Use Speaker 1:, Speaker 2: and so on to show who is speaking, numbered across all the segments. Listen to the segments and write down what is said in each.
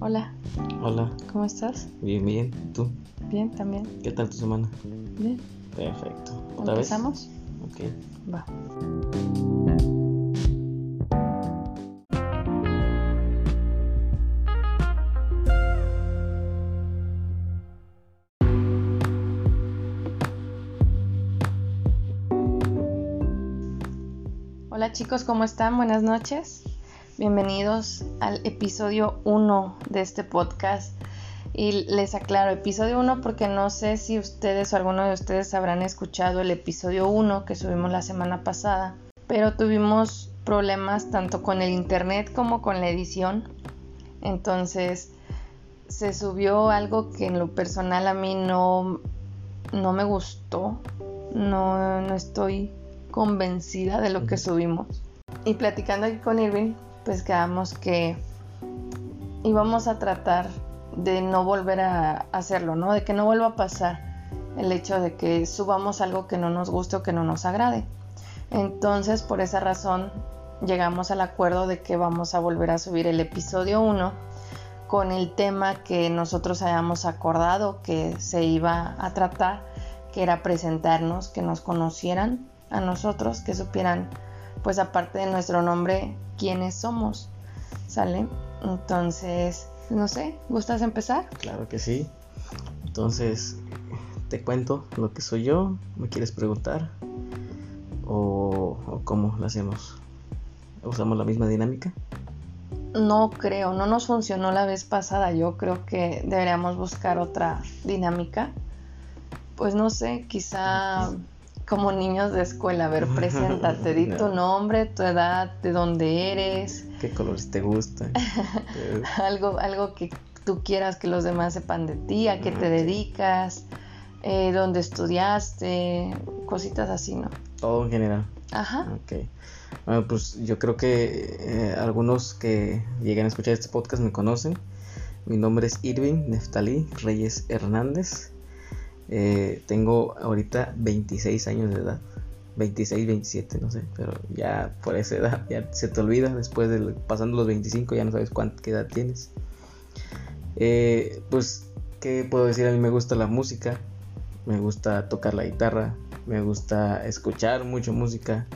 Speaker 1: Hola,
Speaker 2: Hola,
Speaker 1: ¿cómo estás?
Speaker 2: bien, bien. ¿Tú?
Speaker 1: Bien, también.
Speaker 2: ¿Qué tal tu semana?
Speaker 1: Bien.
Speaker 2: Perfecto. ¿Otra vez?
Speaker 1: ¿Empezamos?
Speaker 2: Ok.
Speaker 1: Va. Hola chicos, ¿cómo están? Buenas noches. Bienvenidos al episodio 1 de este podcast. Y les aclaro, episodio 1 porque no sé si ustedes o alguno de ustedes habrán escuchado el episodio 1 que subimos la semana pasada, pero tuvimos problemas tanto con el internet como con la edición. Entonces se subió algo que en lo personal a mí no, no me gustó. No, no estoy convencida de lo que subimos. Y platicando aquí con Irving, pues quedamos que íbamos a tratar de no volver a hacerlo, ¿no? De que no vuelva a pasar el hecho de que subamos algo que no nos guste o que no nos agrade. Entonces, por esa razón, llegamos al acuerdo de que vamos a volver a subir el episodio 1 con el tema que nosotros hayamos acordado que se iba a tratar, que era presentarnos, que nos conocieran a nosotros, que supieran, pues aparte de nuestro nombre, quiénes somos. ¿Sale? Entonces, no sé, ¿gustas empezar?
Speaker 2: Claro que sí. Entonces, te cuento lo que soy yo. ¿Me quieres preguntar? ¿O, o cómo lo hacemos? ¿Usamos la misma dinámica?
Speaker 1: No creo, no nos funcionó la vez pasada. Yo creo que deberíamos buscar otra dinámica. Pues no sé, quizá como niños de escuela. A ver, preséntate, di tu nombre, tu edad, de dónde eres.
Speaker 2: ¿Qué colores te gustan?
Speaker 1: algo, algo que tú quieras que los demás sepan de ti, a qué te dedicas, eh, dónde estudiaste, cositas así, ¿no?
Speaker 2: Todo en general.
Speaker 1: Ajá.
Speaker 2: Ok. Bueno, pues yo creo que eh, algunos que llegan a escuchar este podcast me conocen. Mi nombre es Irving Neftalí Reyes Hernández. Eh, tengo ahorita 26 años de edad. 26, 27, no sé, pero ya por esa edad ya se te olvida. Después de pasando los 25 ya no sabes cuánta edad tienes. Eh, pues, ¿qué puedo decir? A mí me gusta la música, me gusta tocar la guitarra, me gusta escuchar mucho música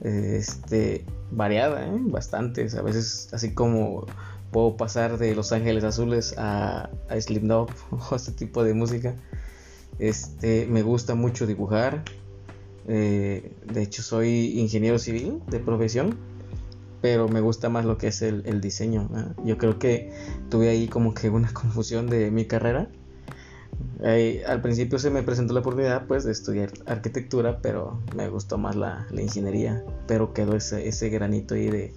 Speaker 2: este variada, ¿eh? bastantes. A veces así como puedo pasar de Los Ángeles Azules a, a Slipknot o este tipo de música. Este me gusta mucho dibujar. eh, de hecho soy ingeniero civil de profesión, pero me gusta más lo que es el, el diseño. Yo creo que tuve ahí como que una confusión de mi carrera. Eh, al principio se me presentó la oportunidad pues de estudiar arquitectura, pero me gustó más la, la ingeniería, pero quedó ese, ese granito ahí de,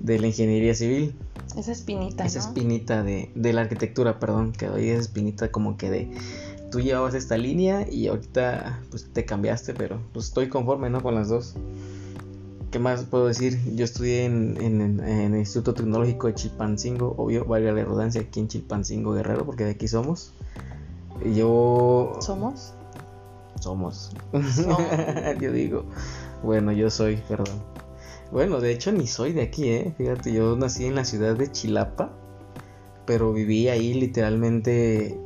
Speaker 2: de la ingeniería civil,
Speaker 1: Esa espinita,
Speaker 2: esa
Speaker 1: ¿no?
Speaker 2: espinita de, de la arquitectura, perdón, quedó ahí esa espinita como que de tú llevabas esta línea y ahorita pues te cambiaste, pero pues estoy conforme, ¿no? Con las dos. ¿Qué más puedo decir? Yo estudié en, en- en el Instituto Tecnológico de Chilpancingo, obvio, valga la redundancia, aquí en Chilpancingo Guerrero, porque de aquí somos. Yo
Speaker 1: ¿Somos?
Speaker 2: somos.
Speaker 1: Somos.
Speaker 2: yo digo, bueno, yo soy, perdón. Bueno, de hecho ni soy de aquí, ¿eh? Fíjate, yo nací en la ciudad de Chilapa, pero viví ahí literalmente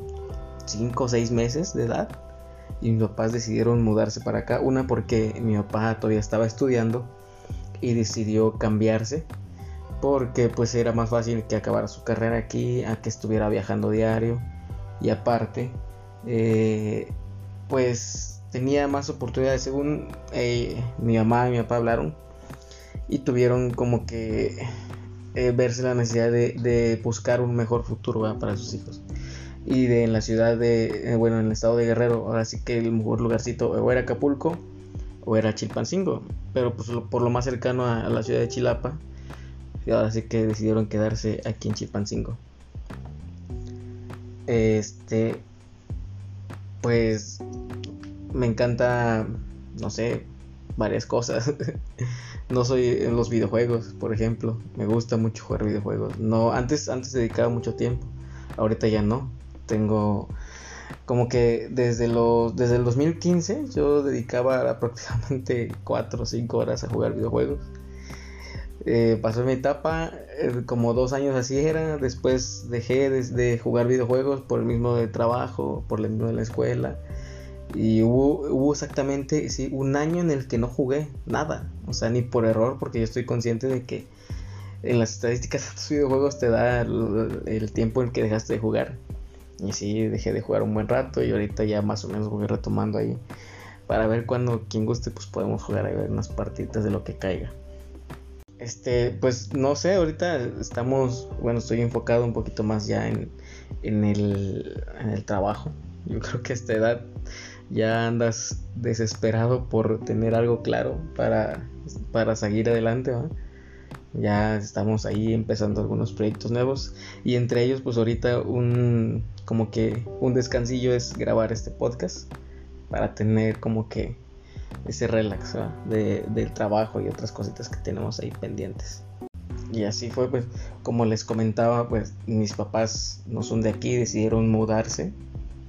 Speaker 2: 5 o 6 meses de edad. Y mis papás decidieron mudarse para acá. Una porque mi papá todavía estaba estudiando y decidió cambiarse. Porque pues era más fácil que acabara su carrera aquí a que estuviera viajando diario. Y aparte, eh, pues tenía más oportunidades según eh, mi mamá y mi papá hablaron y tuvieron como que eh, verse la necesidad de, de buscar un mejor futuro ¿verdad? para sus hijos y de en la ciudad de eh, bueno en el estado de Guerrero ahora sí que el mejor lugarcito o era Acapulco o era Chilpancingo pero pues por lo más cercano a, a la ciudad de Chilapa y ahora sí que decidieron quedarse aquí en Chilpancingo este pues me encanta, no sé, varias cosas. no soy en los videojuegos, por ejemplo. Me gusta mucho jugar videojuegos. No, antes, antes dedicaba mucho tiempo. Ahorita ya no. Tengo como que desde los desde el 2015 yo dedicaba prácticamente 4 o 5 horas a jugar videojuegos. Eh, pasó mi etapa, eh, como dos años así era, después dejé de, jugar videojuegos por el mismo de trabajo, por el mismo de la escuela. Y hubo, exactamente sí, un año en el que no jugué nada, o sea, ni por error, porque yo estoy consciente de que en las estadísticas de tus videojuegos te da el, tiempo en que dejaste de jugar. Y sí, dejé de jugar un buen rato y ahorita ya más o menos voy retomando ahí. Para ver cuando quien guste, pues podemos jugar ahí ver unas partitas de lo que caiga. Este, pues no sé, ahorita estamos, bueno, estoy enfocado un poquito más ya en, en, el, en el trabajo. Yo creo que a esta edad ya andas desesperado por tener algo claro para, para seguir adelante, Ya estamos ahí empezando algunos proyectos nuevos y entre ellos pues ahorita un como que un descansillo es grabar este podcast para tener como que ese relax de, del trabajo y otras cositas que tenemos ahí pendientes. Y así fue, pues, como les comentaba, pues mis papás no son de aquí, decidieron mudarse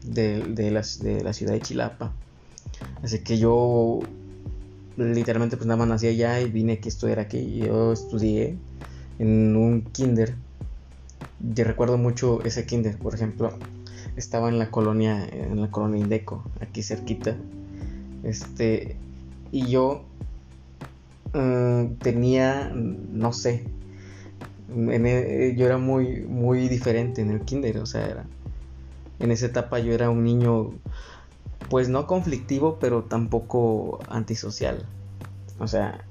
Speaker 2: de, de, la, de la ciudad de Chilapa. Así que yo literalmente pues nada más nací allá y vine aquí a estudiar aquí. Yo estudié en un kinder. Yo recuerdo mucho ese kinder, por ejemplo, estaba en la colonia, en la colonia Indeco, aquí cerquita. Este, y yo mm, tenía, no sé, e, yo era muy, muy diferente en el kinder, o sea, era, en esa etapa yo era un niño, pues no conflictivo, pero tampoco antisocial. O sea,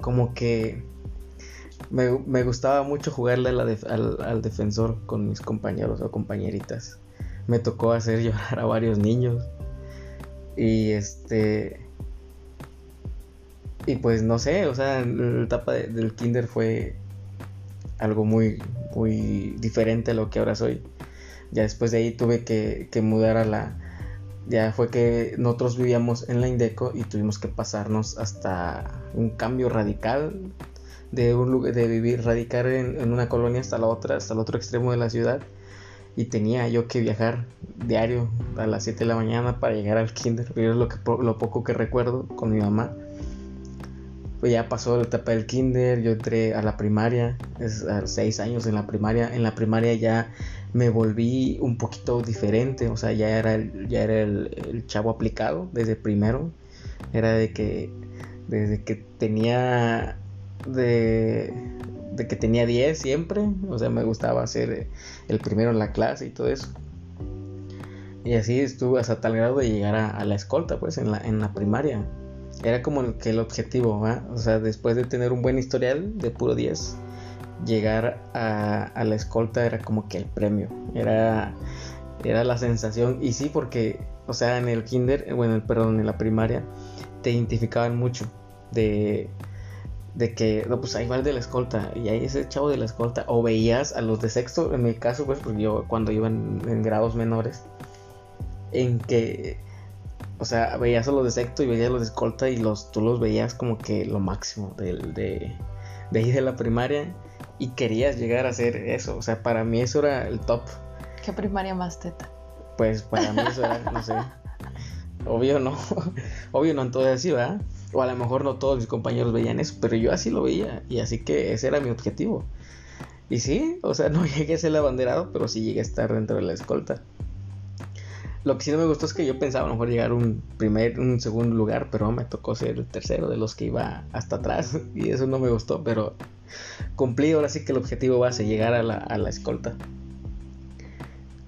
Speaker 2: como que me, gustaba mucho jugarle al, defensor con mis compañeros o compañeritas. Me tocó hacer llorar a varios niños. Y este. Y pues no sé, o sea, la etapa del kinder fue algo muy, muy diferente a lo que ahora soy. Ya después de ahí tuve que, que mudar a la... Ya fue que nosotros vivíamos en la Indeco y tuvimos que pasarnos hasta un cambio radical de un lugar, de vivir, radicar en, en, una colonia hasta la otra, hasta el otro extremo de la ciudad. Y tenía yo que viajar diario a las 7 de la mañana para llegar al kinder. Pero es lo, que, lo poco que recuerdo con mi mamá pues ya pasó la etapa del kinder, yo entré a la primaria, es a seis años en la primaria, en la primaria ya me volví un poquito diferente, o sea, ya era el, ya era el, chavo aplicado desde primero, era de que desde que tenía de, de que tenía 10 siempre, o sea, me gustaba ser el primero en la clase y todo eso. Y así estuve hasta tal grado de llegar a, la escolta, pues, en la, en la primaria. Era como que el objetivo, o sea, después de tener un buen historial de puro 10, llegar a, la escolta era como que el premio, era, era la sensación, y sí, porque, o sea, en el kinder, bueno, perdón, en la primaria, te identificaban mucho de, de que, no, pues ahí va el de la escolta, y ahí ese chavo de la escolta, o veías a los de sexto, en mi caso, pues, porque yo cuando iba en grados menores, en que o sea, veías a los de secto y veías a los de escolta y los, tú los veías como que lo máximo de, de, de ahí de la primaria y querías llegar a hacer eso. O sea, para mí eso era el top.
Speaker 1: ¿Qué primaria más teta?
Speaker 2: Pues para mí eso era, no sé. Obvio no. Obvio no en todo así, ¿verdad? O a lo mejor no todos mis compañeros veían eso, pero yo así lo veía. Y así que ese era mi objetivo. Y sí, o sea, no llegué a ser el abanderado, pero sí llegué a estar dentro de la escolta. Lo que sí no me gustó es que yo pensaba a lo mejor llegar un primer, un segundo lugar, pero me tocó ser el tercero de los que iba hasta atrás y eso no me gustó, pero cumplí ahora sí que el objetivo va a ser llegar a la, a la escolta.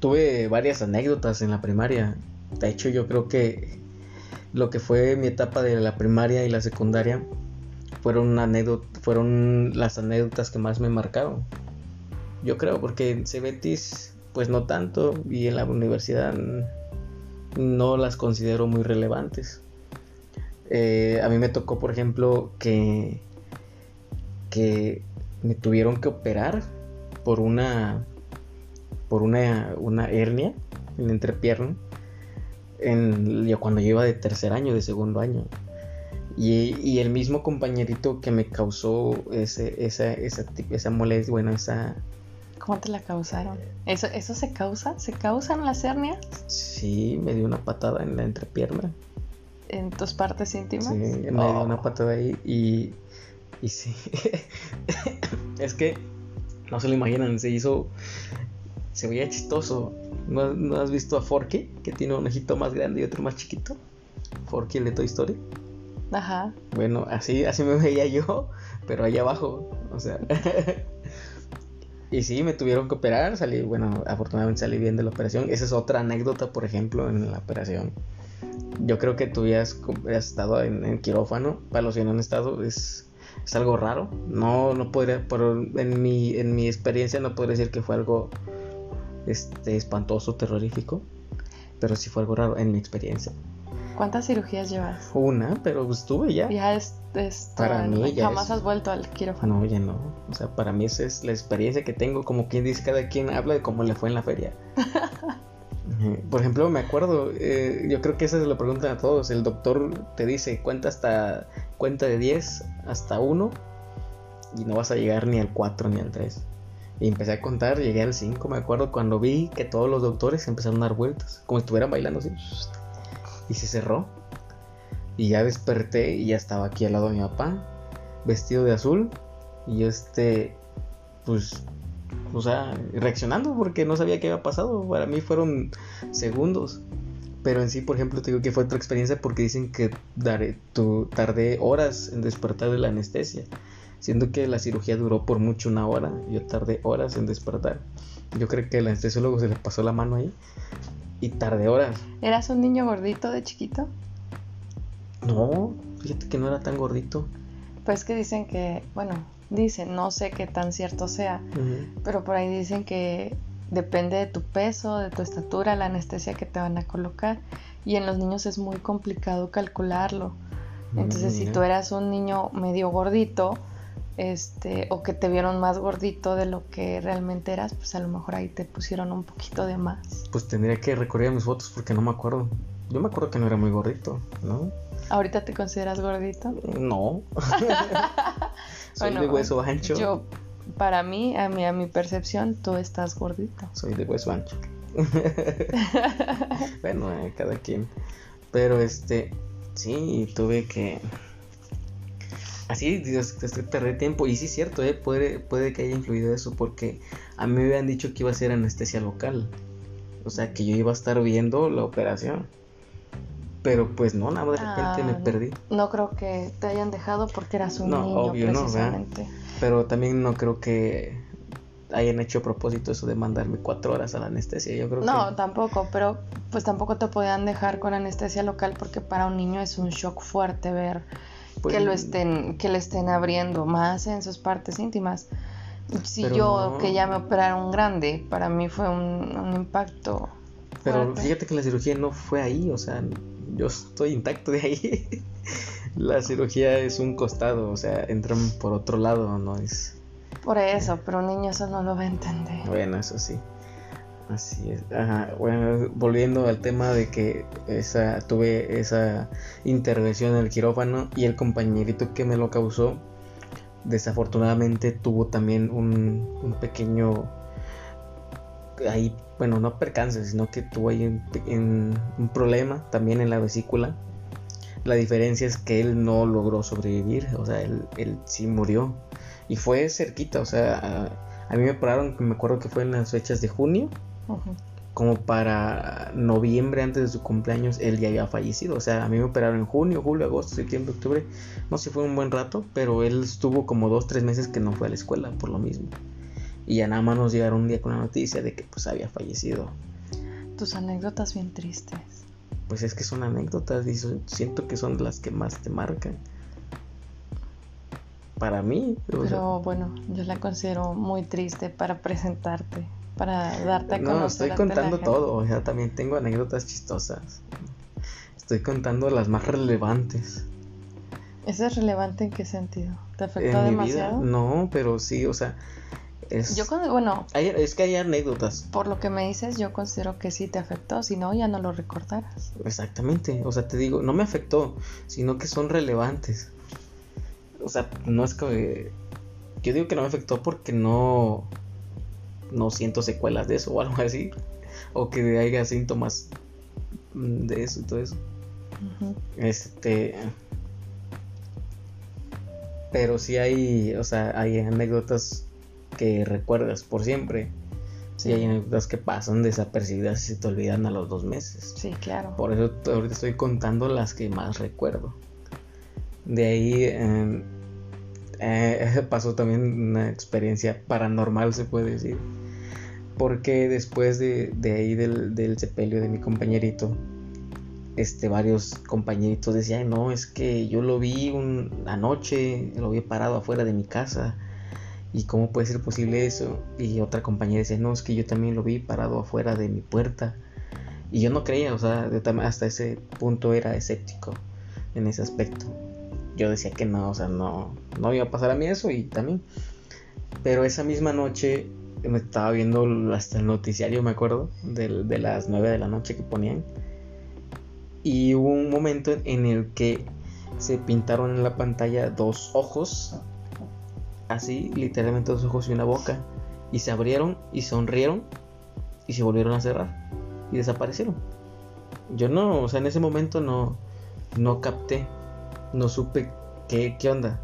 Speaker 2: Tuve varias anécdotas en la primaria. De hecho, yo creo que lo que fue mi etapa de la primaria y la secundaria fueron, fueron las anécdotas que más me marcaron. Yo creo, porque en Cebetis, pues no tanto, y en la universidad no las considero muy relevantes. Eh, a mí me tocó, por ejemplo, que, que me tuvieron que operar por una por una, una hernia en la entrepierna en, cuando yo iba de tercer año, de segundo año. Y, y el mismo compañerito que me causó ese, esa, esa, esa molestia, bueno, esa,
Speaker 1: ¿Cómo te la causaron? ¿Eso, ¿Eso se causa? ¿Se causan las hernias?
Speaker 2: Sí, me dio una patada en la entrepierna.
Speaker 1: ¿En tus partes íntimas? Sí,
Speaker 2: me dio una oh. patada ahí y Y sí, es que no se lo imaginan, se hizo, se veía chistoso. ¿No, ¿No, has visto a Forky? Que tiene un ojito más grande y otro más chiquito. Forky, el de Toy Story.
Speaker 1: Ajá.
Speaker 2: Bueno, así, así me veía yo, pero allá abajo, o sea. y sí, me tuvieron que operar, salí, bueno, afortunadamente salí bien de la operación. Esa es otra anécdota, por ejemplo, en la operación. Yo creo que tú ya has, estado en, en, quirófano, para los que no han estado, es, es algo raro. No, no podría, pero en mi, en mi experiencia no podría decir que fue algo este, espantoso, terrorífico, pero sí fue algo raro en mi experiencia.
Speaker 1: ¿Cuántas cirugías llevas?
Speaker 2: Una, pero estuve ya.
Speaker 1: Ya es, es
Speaker 2: para mí ya
Speaker 1: jamás has vuelto al quirófano.
Speaker 2: No, ya no. O sea, para mí esa es la experiencia que tengo, como quien dice, cada quien habla de cómo le fue en la feria. Por ejemplo, me acuerdo, eh, yo creo que esa se lo preguntan a todos. El doctor te dice, cuenta hasta cuenta de 10 hasta 1 y no vas a llegar ni al 4 ni al 3. Y empecé a contar, llegué al 5, me acuerdo cuando vi que todos los doctores empezaron a dar vueltas, como si estuvieran bailando así. Y se cerró. Y ya desperté y ya estaba aquí al lado de mi papá, vestido de azul. Y este, pues o sea, reaccionando porque no sabía qué había pasado. Para mí fueron segundos. Pero en sí, por ejemplo, te digo que fue otra experiencia porque dicen que daré, tu, tardé horas en despertar de la anestesia. Siendo que la cirugía duró por mucho una hora, yo tardé horas en despertar. Yo creo que el anestesiólogo se le pasó la mano ahí y tardé horas.
Speaker 1: ¿Eras un niño gordito de chiquito?
Speaker 2: No, fíjate que no era tan gordito.
Speaker 1: Pues que dicen que, bueno, dicen, no sé qué tan cierto sea, uh -huh. pero por ahí dicen que depende de tu peso, de tu estatura, la anestesia que te van a colocar. Y en los niños es muy complicado calcularlo. Entonces, mm, si tú eras un niño medio gordito, este, o que te vieron más gordito de lo que realmente eras, pues a lo mejor ahí te pusieron un poquito de más.
Speaker 2: Pues tendría que recorrer mis fotos porque no me acuerdo. Yo me acuerdo que no era muy gordito, ¿no?
Speaker 1: ¿Ahorita te consideras gordito?
Speaker 2: No. Soy bueno, de hueso ancho.
Speaker 1: Yo, para mí, a mi, a mi percepción, tú estás gordito.
Speaker 2: Soy de hueso ancho. bueno, eh, cada quien. Pero este, sí, tuve que. Así, Dios, tardé tiempo. Y sí, es cierto, eh, puede, puede que haya influido eso, porque a mí me habían dicho que iba a ser anestesia local. O sea, que yo iba a estar viendo la operación. Pero pues no, nada, de repente ah, me perdí.
Speaker 1: No creo que te hayan dejado porque eras un
Speaker 2: no,
Speaker 1: niño,
Speaker 2: obvio,
Speaker 1: precisamente.
Speaker 2: No, Pero también no creo que hayan hecho a propósito eso de mandarme cuatro horas a la anestesia. Yo creo
Speaker 1: no,
Speaker 2: que...
Speaker 1: tampoco, pero pues tampoco te podían dejar con anestesia local porque para un niño es un shock fuerte ver pues, que lo estén, que le estén abriendo más en sus partes íntimas. Si yo que ya me operaron grande, para mí fue un, un impacto.
Speaker 2: Pero
Speaker 1: fuerte.
Speaker 2: fíjate que la cirugía no fue ahí, o sea, yo estoy intacto de ahí. la cirugía es un costado, o sea, entran por otro lado, no es.
Speaker 1: Por eso, pero un niño eso no lo va a entender.
Speaker 2: Bueno, eso sí. Así es. Ajá. Bueno, volviendo al tema de que esa tuve esa intervención en el quirófano y el compañerito que me lo causó, desafortunadamente tuvo también un, un pequeño ahí, bueno, no percance, sino que tuvo ahí un, un, un, problema también en la vesícula. La diferencia es que él no logró sobrevivir, o sea, él, él sí murió. Y fue cerquita, o sea, a, a, mí me operaron, me acuerdo que fue en las fechas de junio. Uh -huh. Como para noviembre, antes de su cumpleaños, él ya había fallecido. O sea, a mí me operaron en junio, julio, agosto, septiembre, octubre. No sé, fue un buen rato, pero él estuvo como dos, tres meses que no fue a la escuela por lo mismo y ya nada más nos llegaron un día con la noticia de que pues había fallecido.
Speaker 1: Tus anécdotas bien tristes.
Speaker 2: Pues es que son anécdotas y son, siento que son las que más te marcan. Para mí.
Speaker 1: Pero sea, bueno, yo la considero muy triste para presentarte, para darte a conocer.
Speaker 2: No, estoy contando todo, o sea, también tengo anécdotas chistosas. Estoy contando las más relevantes.
Speaker 1: ¿Eso es relevante en qué sentido? ¿Te afectó
Speaker 2: en
Speaker 1: demasiado?
Speaker 2: Mi vida, no, pero sí, o sea, es,
Speaker 1: yo con, bueno
Speaker 2: hay, es que hay anécdotas
Speaker 1: por lo que me dices yo considero que sí te afectó si no ya no lo recordaras
Speaker 2: exactamente o sea te digo no me afectó sino que son relevantes o sea no es que yo digo que no me afectó porque no no siento secuelas de eso o algo así o que haya síntomas de eso y todo eso uh -huh. este Pero sí hay, o sea, hay anécdotas que recuerdas por siempre. Sí, hay anécdotas que pasan desapercibidas y se te olvidan a los dos meses.
Speaker 1: Sí, claro.
Speaker 2: Por eso ahorita estoy contando las que más recuerdo. De ahí em, eh, pasó también una experiencia paranormal, se puede decir. Porque después de, de ahí del, del sepelio de mi compañerito, este, varios compañeritos decían, no, es que yo lo vi una noche, lo vi parado afuera de mi casa ¿Y cómo puede ser posible eso? Y otra compañera decía, no, es que yo también lo vi parado afuera de mi puerta. Y yo no creía, o sea, hasta ese punto era escéptico en ese aspecto. Yo decía que no, o sea, no, no iba a pasar a mí eso y también. Pero esa misma noche me estaba viendo hasta el noticiario, me acuerdo, de, las 9 de la noche que ponían. Y hubo un momento en el que se pintaron en la pantalla dos ojos así, literalmente dos ojos y una boca, y se abrieron y sonrieron y se volvieron a cerrar y desaparecieron. Yo no, o sea, en ese momento no, no capté, no supe qué, qué onda.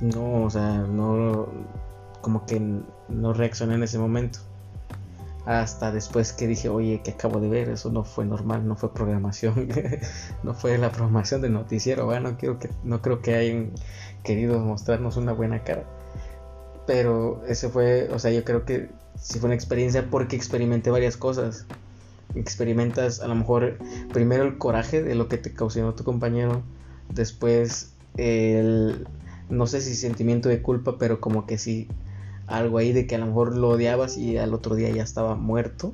Speaker 2: No, o sea, no, como que no reaccioné en ese momento. Hasta después que dije, oye, que acabo de ver, eso no fue normal, no fue programación, no fue la programación del noticiero, bueno, quiero que, no creo que hayan querido mostrarnos una buena cara. Pero ese fue, o sea, yo creo que sí fue una experiencia porque experimenté varias cosas. Experimentas a lo mejor primero el coraje de lo que te causó tu compañero, después el, no sé si sentimiento de culpa, pero como que sí, algo ahí de que a lo mejor lo odiabas y al otro día ya estaba muerto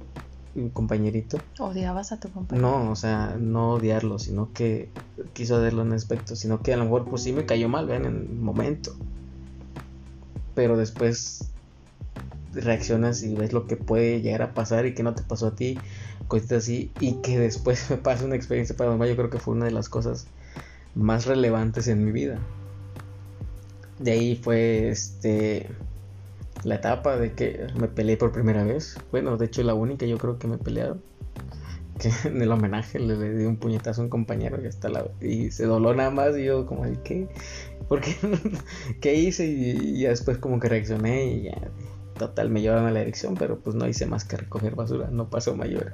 Speaker 2: un compañerito.
Speaker 1: ¿Odiabas a tu compañero?
Speaker 2: No, o sea, no odiarlo, sino que quiso hacerlo en aspecto, sino que a lo mejor pues sí me cayó mal, ven, en el momento. Pero después reaccionas y ves lo que puede llegar a pasar y que no te pasó a ti, cositas así, y que después me pasa una experiencia paranormal, yo creo que fue una de las cosas más relevantes en mi vida. De ahí fue este la etapa de que me peleé por primera vez. Bueno, de hecho la única yo creo que me pelearon. Que en el homenaje le, di un puñetazo a un compañero y hasta la y se doló nada más y yo como ¿qué? ¿Por qué? ¿Qué hice? Y, ya después como que reaccioné y ya total me llevaron a la dirección, pero pues no hice más que recoger basura, no pasó mayor.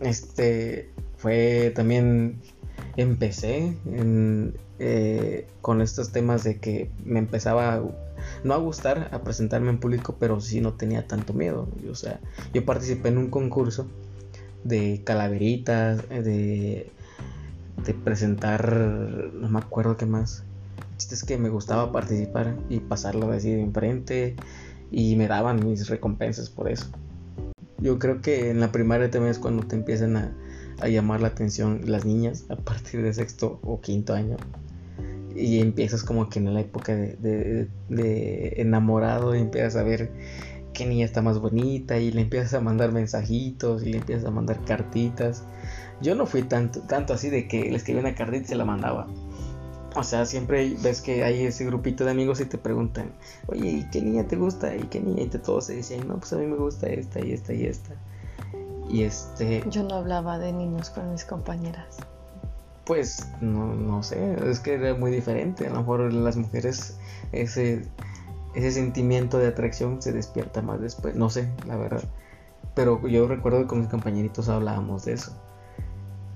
Speaker 2: Este fue también empecé eh, con estos temas de que me empezaba no a gustar a presentarme en público, pero sí no tenía tanto miedo. O sea, yo participé en un concurso de calaveritas, de, de presentar, no me acuerdo qué más. El es que me gustaba participar y pasarlo así de enfrente y me daban mis recompensas por eso. Yo creo que en la primaria también es cuando te empiezan a, a llamar la atención las niñas a partir de sexto o quinto año y empiezas como que en la época de, enamorado y empiezas a ver qué niña está más bonita y le empiezas a mandar mensajitos y le empiezas a mandar cartitas. Yo no fui tanto, tanto así de que le escribí una cartita y se la mandaba. O sea, siempre ves que hay ese grupito de amigos y te preguntan, oye, ¿y qué niña te gusta? ¿Y qué niña? Y te todos se dicen, no, pues a mí me gusta esta y esta y esta. Y este...
Speaker 1: Yo no hablaba de niños con mis compañeras.
Speaker 2: Pues no, no sé, es que era muy diferente. A lo mejor las mujeres ese, ese sentimiento de atracción se despierta más después. No sé, la verdad. Pero yo recuerdo que con mis compañeritos hablábamos de eso.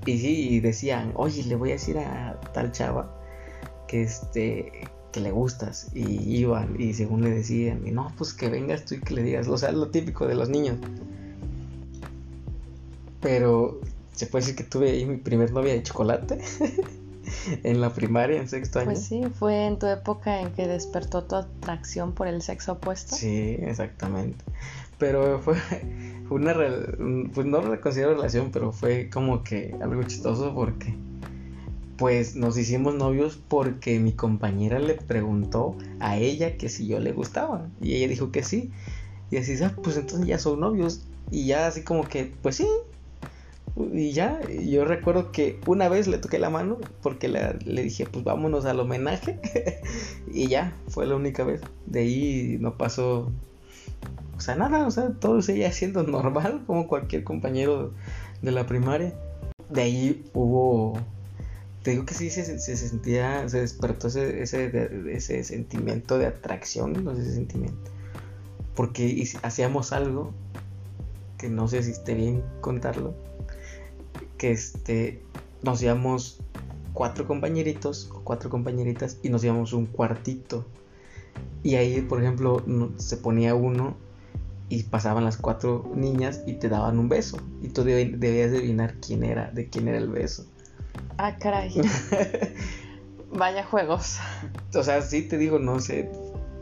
Speaker 2: Y sí, decían, oye, le voy a decir a tal chava que este que le gustas. Y iban, y según le decían, y no, pues que vengas tú y que le digas. O sea, lo típico de los niños. Pero se puede decir que tuve ahí mi primer novia de chocolate en la primaria, en sexto año.
Speaker 1: Pues sí, fue en tu época en que despertó tu atracción por el sexo opuesto.
Speaker 2: Sí, exactamente. Pero fue una, pues no la considero relación, pero fue como que algo chistoso porque pues nos hicimos novios porque mi compañera le preguntó a ella que si yo le gustaba y ella dijo que sí. Y así, ah, pues entonces ya son novios. Y ya así como que, pues sí, y ya, yo recuerdo que una vez le toqué la mano porque le dije, pues vámonos al homenaje. y ya, fue la única vez. De ahí no pasó, o sea, nada, o sea, todo seguía siendo normal como cualquier compañero de la primaria. De ahí hubo te digo que sí se, se sentía, se despertó ese, ese, ese sentimiento de atracción, no sé ese sentimiento. Porque hacíamos algo que no sé si esté bien contarlo, que este, nos íbamos cuatro compañeritos o cuatro compañeritas y nos íbamos un cuartito. Y ahí, por ejemplo, se ponía uno y pasaban las cuatro niñas y te daban un beso. Y tú debías adivinar quién era, de quién era el beso.
Speaker 1: Ah, caray. Vaya juegos.
Speaker 2: O sea, sí te digo, no sé.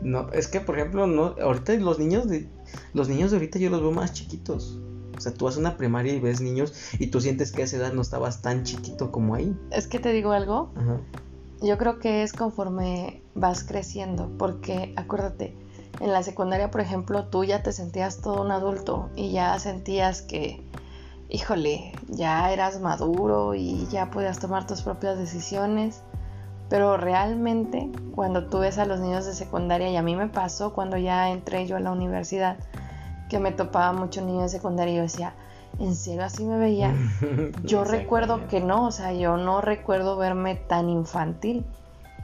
Speaker 2: No, es que por ejemplo, no, ahorita los niños de los niños de ahorita yo los veo más chiquitos. O sea, tú vas a una primaria y ves niños y tú sientes que a esa edad no estabas tan chiquito como ahí.
Speaker 1: Es que te digo algo. Yo creo que es conforme vas creciendo, porque acuérdate, en la secundaria, por ejemplo, tú ya te sentías todo un adulto y ya sentías que, híjole, ya eras maduro y ya podías tomar tus propias decisiones. Pero realmente, cuando tú ves a los niños de secundaria, y a mí me pasó cuando ya entré yo a la universidad, que me topaba mucho niño de secundaria y yo decía, ¿en serio así me veía? Yo recuerdo que no, o sea, yo no recuerdo verme tan infantil,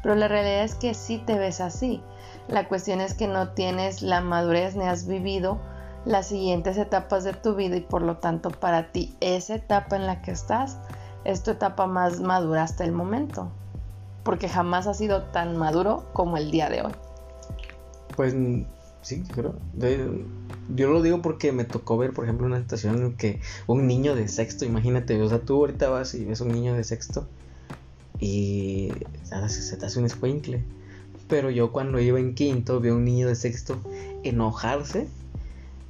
Speaker 1: pero la realidad es que sí te ves así. La cuestión es que no tienes la madurez ni has vivido las siguientes etapas de tu vida y por lo tanto para ti esa etapa en la que estás es tu etapa más madura hasta el momento, porque jamás has sido tan maduro como el día de hoy.
Speaker 2: Pues sí, creo. yo lo digo porque me tocó ver, por ejemplo, una situación en que un niño de sexto, imagínate, o sea, tú ahorita vas y ves un niño de sexto y se te hace un escuincle. Pero yo cuando iba en quinto vi a un niño de sexto enojarse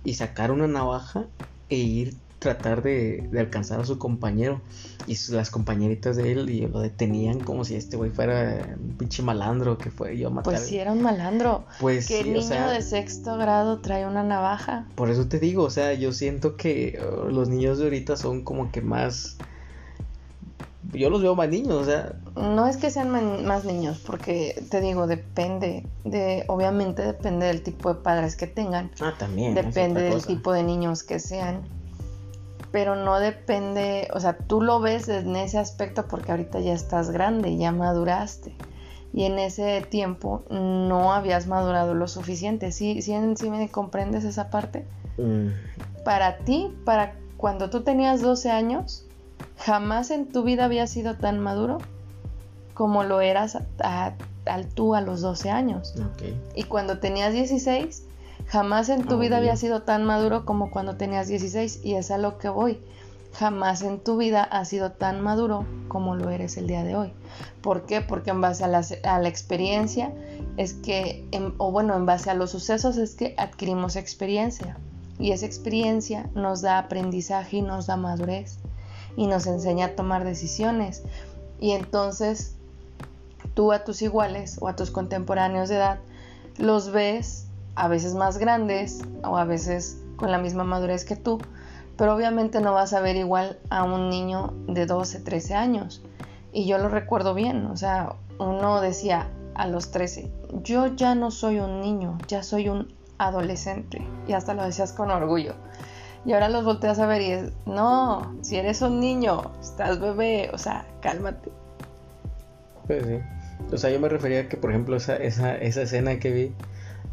Speaker 2: y sacar una navaja e ir tratar de, alcanzar a su compañero y las compañeritas de él y lo detenían como si este güey fuera un pinche malandro que fue yo a matar.
Speaker 1: Pues si era un malandro. Pues ¿Qué niño de sexto grado trae una navaja?
Speaker 2: Por eso te digo, o sea, yo siento que uh, los niños de ahorita son como que más yo los veo más niños, o sea.
Speaker 1: No es que sean más niños, porque te digo, depende de, obviamente depende del tipo de padres que tengan.
Speaker 2: Ah, también.
Speaker 1: Depende del tipo de niños que sean. Pero no depende, o sea, tú lo ves en ese aspecto porque ahorita ya estás grande, ya maduraste. Y en ese tiempo no habías madurado lo suficiente. ¿Sí, sí, sí me comprendes esa parte? Mm. Para ti, para cuando tú tenías 12 años, Jamás en tu vida había sido tan maduro como lo eras al tú a los 12 años. Y cuando tenías 16, jamás en tu ah, vida había sido tan maduro como cuando tenías 16. Y es a lo que voy. Jamás en tu vida has sido tan maduro como lo eres el día de hoy. ¿Por qué? Porque en base a la, experiencia es que, o bueno, en base a los sucesos es que adquirimos experiencia. Y esa experiencia nos da aprendizaje y nos da madurez y nos enseña a tomar decisiones. Y entonces tú a tus iguales o a tus contemporáneos de edad los ves a veces más grandes o a veces con la misma madurez que tú, pero obviamente no vas a ver igual a un niño de 12, 13 años. Y yo lo recuerdo bien, o sea, uno decía a los 13, yo ya no soy un niño, ya soy un adolescente. Y hasta lo decías con orgullo. Y ahora los volteas a ver y es, no, si eres un niño, estás bebé, o sea, cálmate.
Speaker 2: Pues sí. O sea, yo me refería a que, por ejemplo, esa, esa, esa escena que vi,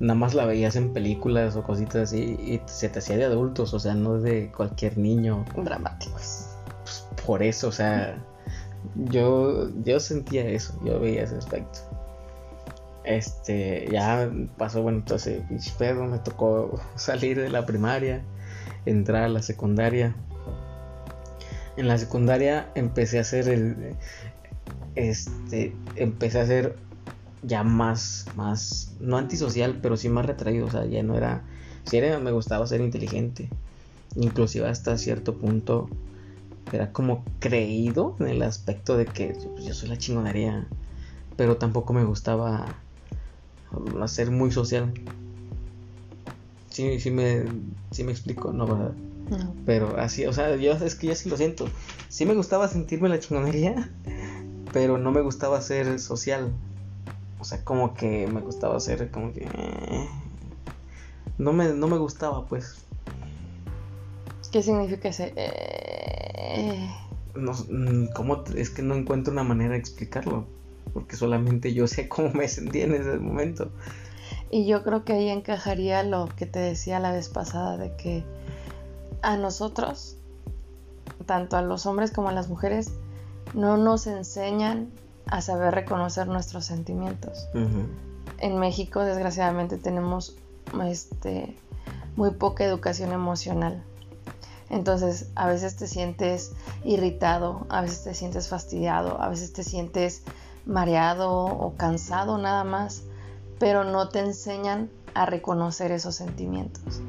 Speaker 2: nada más la veías en películas o cositas así y se te hacía de adultos, o sea, no de cualquier niño.
Speaker 1: Dramáticos.
Speaker 2: Pues, por eso, o sea, yo, yo sentía eso, yo veía ese aspecto. Este, ya pasó, bueno, entonces, pedo, me tocó salir de la primaria entrar a la secundaria. En la secundaria empecé a hacer el este empecé a hacer ya más más no antisocial, pero sí más retraído, o sea, ya no era sí era, me gustaba ser inteligente. Inclusive hasta cierto punto era como creído en el aspecto de que pues, yo soy la chingonería, pero tampoco me gustaba hacer muy social. Sí, sí me, sí me explico, ¿no? ¿verdad? Pero así, o sea, yo es que yo sí lo siento. Sí me gustaba sentirme la chingonería, pero no me gustaba ser social. O sea, como que me gustaba ser como que... Eh, no, me, no me gustaba, pues.
Speaker 1: ¿Qué significa ese? Eh,
Speaker 2: no, mm, ¿cómo? es que no encuentro una manera de explicarlo, porque solamente yo sé cómo me sentí en ese momento.
Speaker 1: Y yo creo que ahí encajaría lo que te decía la vez pasada, de que a nosotros, tanto a los hombres como a las mujeres, no nos enseñan a saber reconocer nuestros sentimientos. En México, desgraciadamente, tenemos este, muy poca educación emocional. Entonces, a veces te sientes irritado, a veces te sientes fastidiado, a veces te sientes mareado o cansado nada más, pero no te enseñan a reconocer esos sentimientos.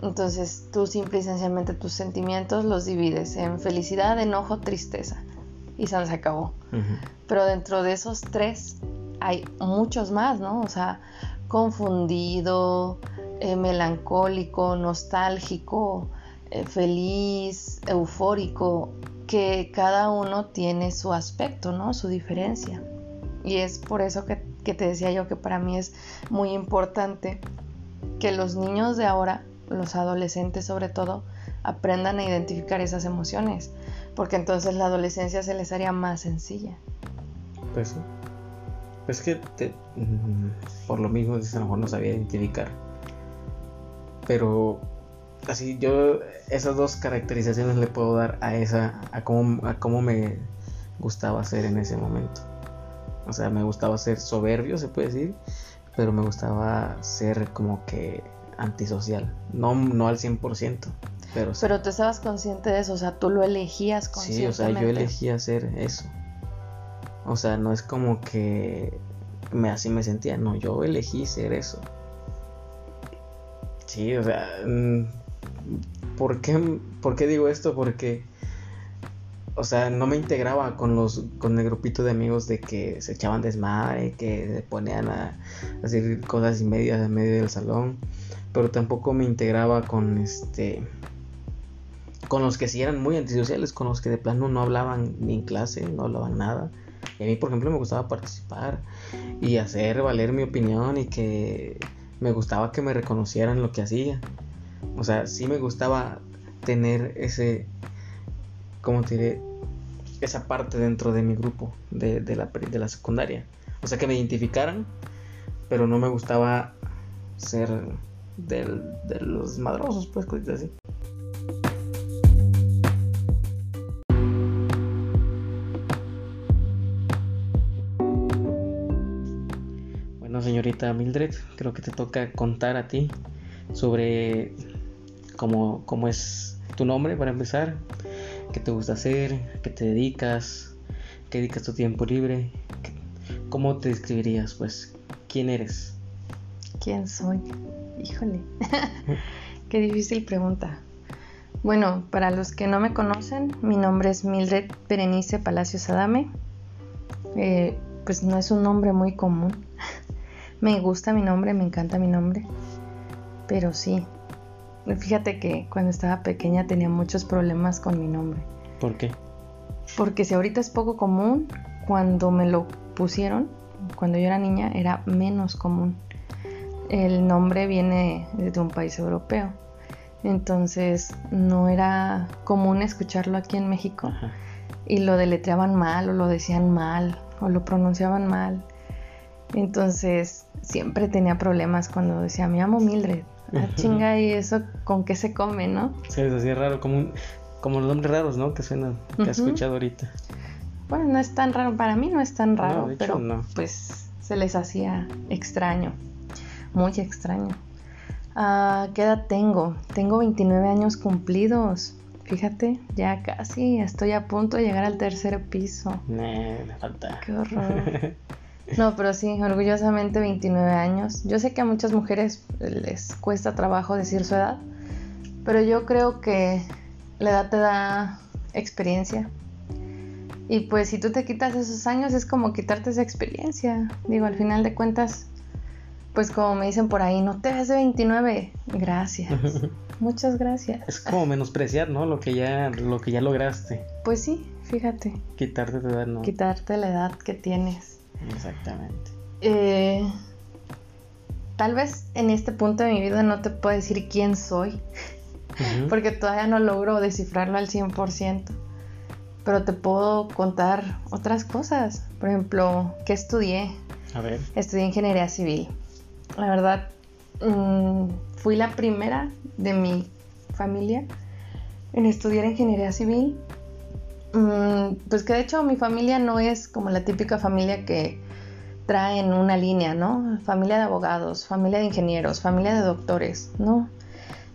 Speaker 1: Entonces, tú simple y sencillamente tus sentimientos los divides en felicidad, enojo, tristeza y se acabó. Pero dentro de esos tres hay muchos más, ¿no? O sea, confundido, eh, melancólico, nostálgico, eh, feliz, eufórico, que cada uno tiene su aspecto, ¿no? Su diferencia. Y es por eso que, te decía yo que para mí es muy importante que los niños de ahora, los adolescentes sobre todo, aprendan a identificar esas emociones, porque entonces la adolescencia se les haría más sencilla.
Speaker 2: Pues sí. Pues que mm, por lo mismo a lo mejor no sabía identificar. Pero así yo esas dos caracterizaciones le puedo dar a esa a cómo, a cómo me gustaba ser en ese momento. O sea, me gustaba ser soberbio, se puede decir, pero me gustaba ser como que antisocial, no no al 100%, pero
Speaker 1: Pero tú estabas consciente de eso, o sea, tú lo elegías conscientemente.
Speaker 2: Sí, o sea, yo elegí hacer eso. O sea, no es como que me, así me sentía, no, yo elegí ser eso. Sí, o sea, mm, ¿por qué, ¿por qué digo esto? Porque, o sea, no me integraba con los, con el grupito de amigos de que se echaban desmadre, que se ponían a, hacer cosas y medias en medio del salón, pero tampoco me integraba con este, con los que sí eran muy antisociales, con los que de plano no hablaban ni en clase, no hablaban nada. Y a mí, por ejemplo, me gustaba participar y hacer valer mi opinión y que me gustaba que me reconocieran lo que hacía. O sea, sí me gustaba tener ese, ¿cómo te diré? Esa parte dentro de mi grupo de, la, de la secundaria. O sea, que me identificaran, pero no me gustaba ser del, de los madrosos, pues, cosas así. señorita Mildred, creo que te toca contar a ti sobre cómo, cómo es tu nombre para empezar, qué te gusta hacer, qué te dedicas, qué dedicas tu tiempo libre, cómo te describirías, pues, quién eres.
Speaker 1: ¿Quién soy? Híjole, qué difícil pregunta. Bueno, para los que no me conocen, mi nombre es Mildred Berenice Palacios Adame. Eh, pues no es un nombre muy común. Me gusta mi nombre, me encanta mi nombre. Pero sí, fíjate que cuando estaba pequeña tenía muchos problemas con mi nombre.
Speaker 2: ¿Por qué?
Speaker 1: Porque si ahorita es poco común, cuando me lo pusieron, cuando yo era niña, era menos común. El nombre viene de un país europeo. Entonces no era común escucharlo aquí en México. Y lo deletreaban mal o lo decían mal o lo pronunciaban mal. Entonces siempre tenía problemas cuando decía, me amo Mildred. Ah, chinga, y eso con qué se come, ¿no?
Speaker 2: Sí, es así raro, como, como los nombres raros, ¿no? Que suenan, que has escuchado ahorita.
Speaker 1: Bueno, no es tan raro, para mí no es tan raro, pero pues se les hacía extraño, muy extraño. Ah, ¿Qué edad tengo? Tengo 29 años cumplidos. Fíjate, ya casi estoy a punto de llegar al tercer piso.
Speaker 2: me falta.
Speaker 1: Qué horror. No, pero sí, orgullosamente 29 años. Yo sé que a muchas mujeres les cuesta trabajo decir su edad, pero yo creo que la edad te da experiencia. Y pues si tú te quitas esos años es como quitarte esa experiencia. Digo, al final de cuentas, pues como me dicen por ahí, no te ves de 29. Gracias. Muchas gracias.
Speaker 2: Es como menospreciar, ¿no? Lo que ya, lo que ya lograste.
Speaker 1: Pues sí, fíjate.
Speaker 2: Quitarte la edad, ¿no?
Speaker 1: Quitarte la edad que tienes.
Speaker 2: Exactamente.
Speaker 1: Eh, tal vez en este punto de mi vida no te puedo decir quién soy, porque todavía no logro descifrarlo al 100%. pero te puedo contar otras cosas. Por ejemplo, ¿qué estudié?
Speaker 2: A ver.
Speaker 1: Estudié ingeniería civil. La verdad, mm, fui la primera de mi familia en estudiar ingeniería civil. Mm, pues que de hecho mi familia no es como la típica familia que trae en una línea, ¿no? Familia de abogados, familia de ingenieros, familia de doctores, ¿no?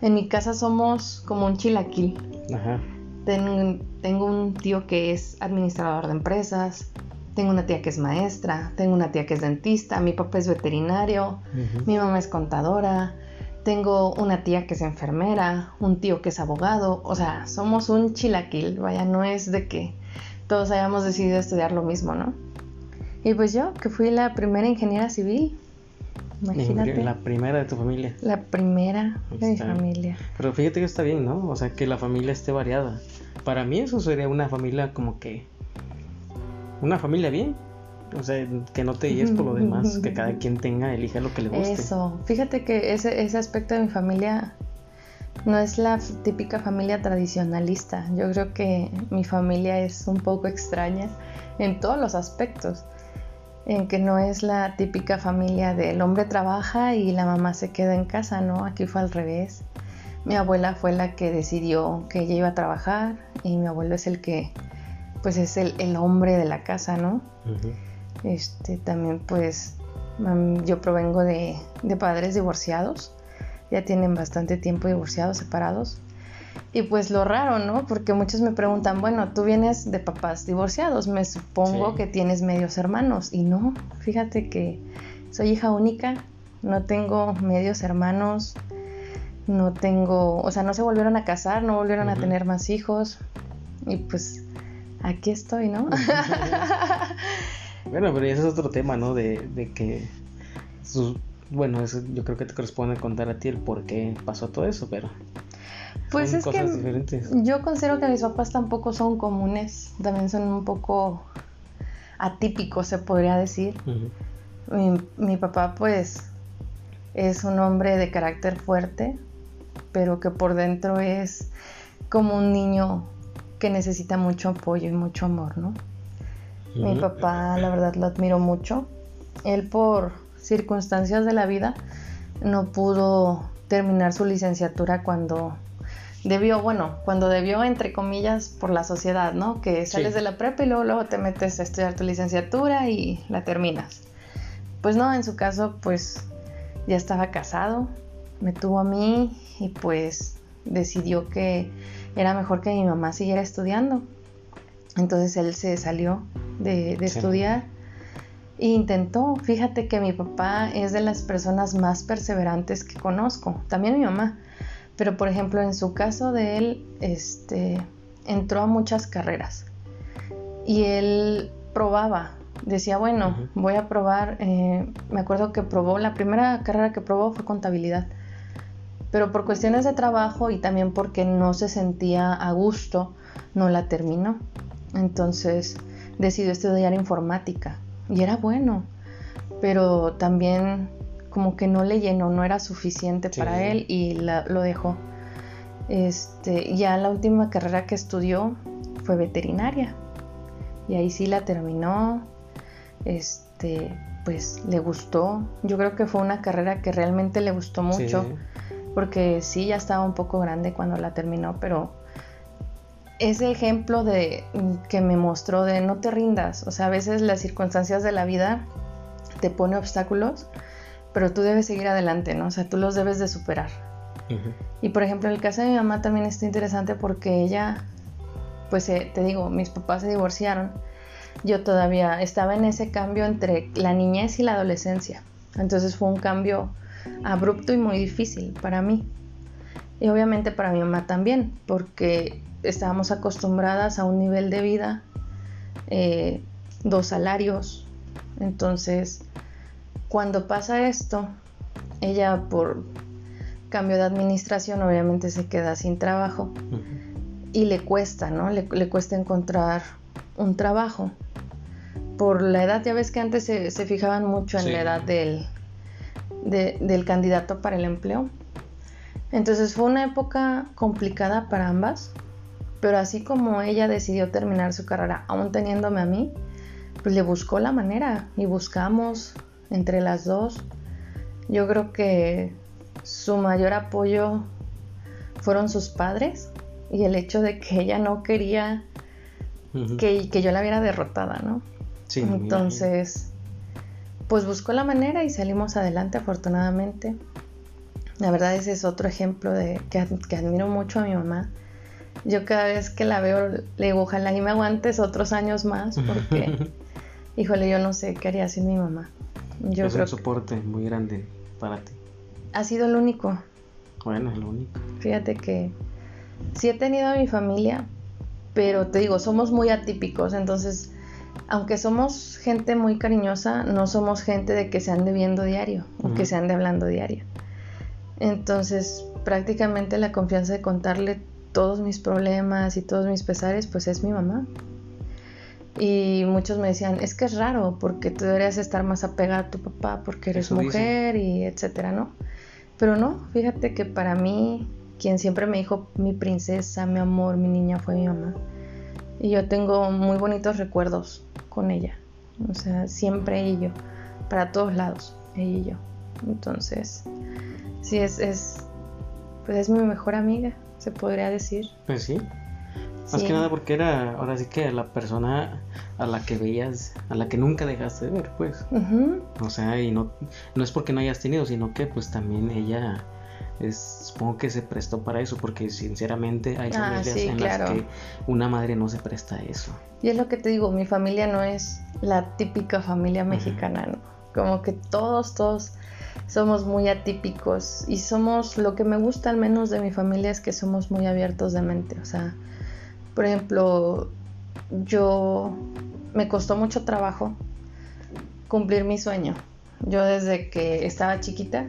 Speaker 1: En mi casa somos como un chilaquil.
Speaker 2: Ajá.
Speaker 1: tengo un tío que es administrador de empresas, tengo una tía que es maestra, tengo una tía que es dentista, mi papá es veterinario, mi mamá es contadora, tengo una tía que es enfermera, un tío que es abogado, o sea, somos un chilaquil, vaya, no es de que todos hayamos decidido estudiar lo mismo, ¿no? Y pues yo, que fui la primera ingeniera civil,
Speaker 2: imagínate. La primera de tu familia.
Speaker 1: La primera de mi familia.
Speaker 2: Pero fíjate que está bien, ¿no? O sea, que la familia esté variada. Para mí eso sería una familia como que una familia bien. O sea, que no te guíes por lo demás, que cada quien tenga, elija lo que le guste.
Speaker 1: Eso, fíjate que ese, ese aspecto de mi familia no es la típica familia tradicionalista. Yo creo que mi familia es un poco extraña en todos los aspectos. En que no es la típica familia del hombre trabaja y la mamá se queda en casa, ¿no? Aquí fue al revés. Mi abuela fue la que decidió que ella iba a trabajar y mi abuelo es el que pues es el, hombre de la casa, ¿no? Este, también pues yo provengo de, padres divorciados, ya tienen bastante tiempo divorciados, separados. Y pues lo raro, ¿no? Porque muchos me preguntan, bueno, tú vienes de papás divorciados, me supongo que tienes medios hermanos. Y no, fíjate que soy hija única, no tengo medios hermanos, no tengo, o sea, no se volvieron a casar, no volvieron a tener más hijos. Y pues aquí estoy, ¿no?
Speaker 2: bueno, pero ese es otro tema, ¿no? De, que bueno, eso yo creo que te corresponde contar a ti el por qué pasó todo eso, pero
Speaker 1: pues es que yo considero que mis papás tampoco son comunes, también son un poco atípicos, se podría decir. mi, mi, papá pues es un hombre de carácter fuerte, pero que por dentro es como un niño que necesita mucho apoyo y mucho amor, ¿no? Mi papá, la verdad, lo admiro mucho. Él por circunstancias de la vida no pudo terminar su licenciatura cuando debió, bueno, cuando debió, entre comillas, por la sociedad, ¿no? Que sales de la prepa y luego, luego te metes a estudiar tu licenciatura y la terminas. Pues no, en su caso, pues ya estaba casado, me tuvo a mí y pues decidió que era mejor que mi mamá siguiera estudiando. Entonces él se salió de, estudiar e intentó. Fíjate que mi papá es de las personas más perseverantes que conozco, también mi mamá. Pero por ejemplo, en su caso de él, este, entró a muchas carreras y él probaba. Decía, bueno, voy a probar. Eh, me acuerdo que probó, la primera carrera que probó fue contabilidad pero por cuestiones de trabajo y también porque no se sentía a gusto, no la terminó. Entonces decidió estudiar informática y era bueno, pero también como que no le llenó, no era suficiente para él y lo dejó. Este, ya la última carrera que estudió fue veterinaria y ahí sí la terminó. Este, pues le gustó. Yo creo que fue una carrera que realmente le gustó mucho porque sí, ya estaba un poco grande cuando la terminó, pero ese ejemplo de que me mostró de no te rindas, o sea, a veces las circunstancias de la vida te pone obstáculos, pero tú debes seguir adelante, ¿no? O sea, tú los debes de superar. Y por ejemplo, el caso de mi mamá también está interesante porque ella, pues eh, te digo, mis papás se divorciaron. Yo todavía estaba en ese cambio entre la niñez y la adolescencia. Entonces fue un cambio abrupto y muy difícil para mí. Y obviamente para mi mamá también, porque estábamos acostumbradas a un nivel de vida, eh, dos salarios. Entonces, cuando pasa esto, ella por cambio de administración obviamente se queda sin trabajo y le cuesta, ¿no? Le, cuesta encontrar un trabajo. Por la edad, ya ves que antes se, fijaban mucho en la edad del, del candidato para el empleo. Entonces fue una época complicada para ambas, Pero así como ella decidió terminar su carrera aún teniéndome a mí, pues le buscó la manera y buscamos entre las dos. Yo creo que su mayor apoyo fueron sus padres y el hecho de que ella no quería que, que, yo la viera derrotada, ¿no? Sí, Entonces, pues buscó la manera y salimos adelante afortunadamente. La verdad ese es otro ejemplo de que, que, admiro mucho a mi mamá. Yo cada vez que la veo le digo, ojalá y me aguantes otros años más porque, híjole, yo no sé qué haría sin mi mamá.
Speaker 2: Yo es un soporte muy grande para ti.
Speaker 1: Ha sido el único.
Speaker 2: Bueno, el único.
Speaker 1: Fíjate que sí he tenido a mi familia, pero te digo, somos muy atípicos, entonces, aunque somos gente muy cariñosa, no somos gente de que se ande viendo diario o que se ande hablando diario. Entonces, prácticamente la confianza de contarle todos mis problemas y todos mis pesares, pues es mi mamá. Y muchos me decían, es que es raro porque tú deberías estar más apegada a tu papá porque eres mujer y etcétera, ¿no? Pero no, fíjate que para mí quien siempre me dijo mi princesa, mi amor, mi niña fue mi mamá. Y yo tengo muy bonitos recuerdos con ella. O sea, siempre ella y yo, para todos lados, ella y yo. Entonces, sí, es, es, pues es mi mejor amiga, se podría decir.
Speaker 2: Pues sí. Más que nada porque era ahora sí que la persona a la que veías, a la que nunca dejaste de ver, pues. O sea, y no, no es porque no hayas tenido, sino que pues también ella supongo que se prestó para eso, porque sinceramente hay ah, familias en las que una madre no se presta a eso.
Speaker 1: Y es lo que te digo, mi familia no es la típica familia mexicana, ¿no? Como que todos, todos somos muy atípicos y somos, lo que me gusta al menos de mi familia es que somos muy abiertos de mente, o sea, por ejemplo, yo me costó mucho trabajo cumplir mi sueño. Yo desde que estaba chiquita,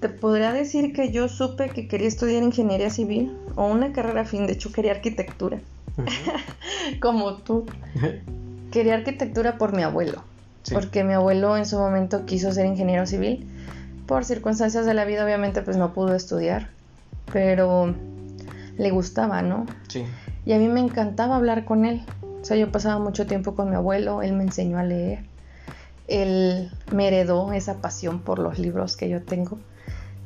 Speaker 1: te podría decir que yo supe que quería estudiar ingeniería civil o una carrera fin, de hecho quería arquitectura, como tú. quería arquitectura por mi abuelo, porque mi abuelo en su momento quiso ser ingeniero civil. Por circunstancias de la vida obviamente pues no pudo estudiar, pero le gustaba, ¿no? Sí. Y a mí me encantaba hablar con él. O sea, yo pasaba mucho tiempo con mi abuelo, él me enseñó a leer, él me heredó esa pasión por los libros que yo tengo.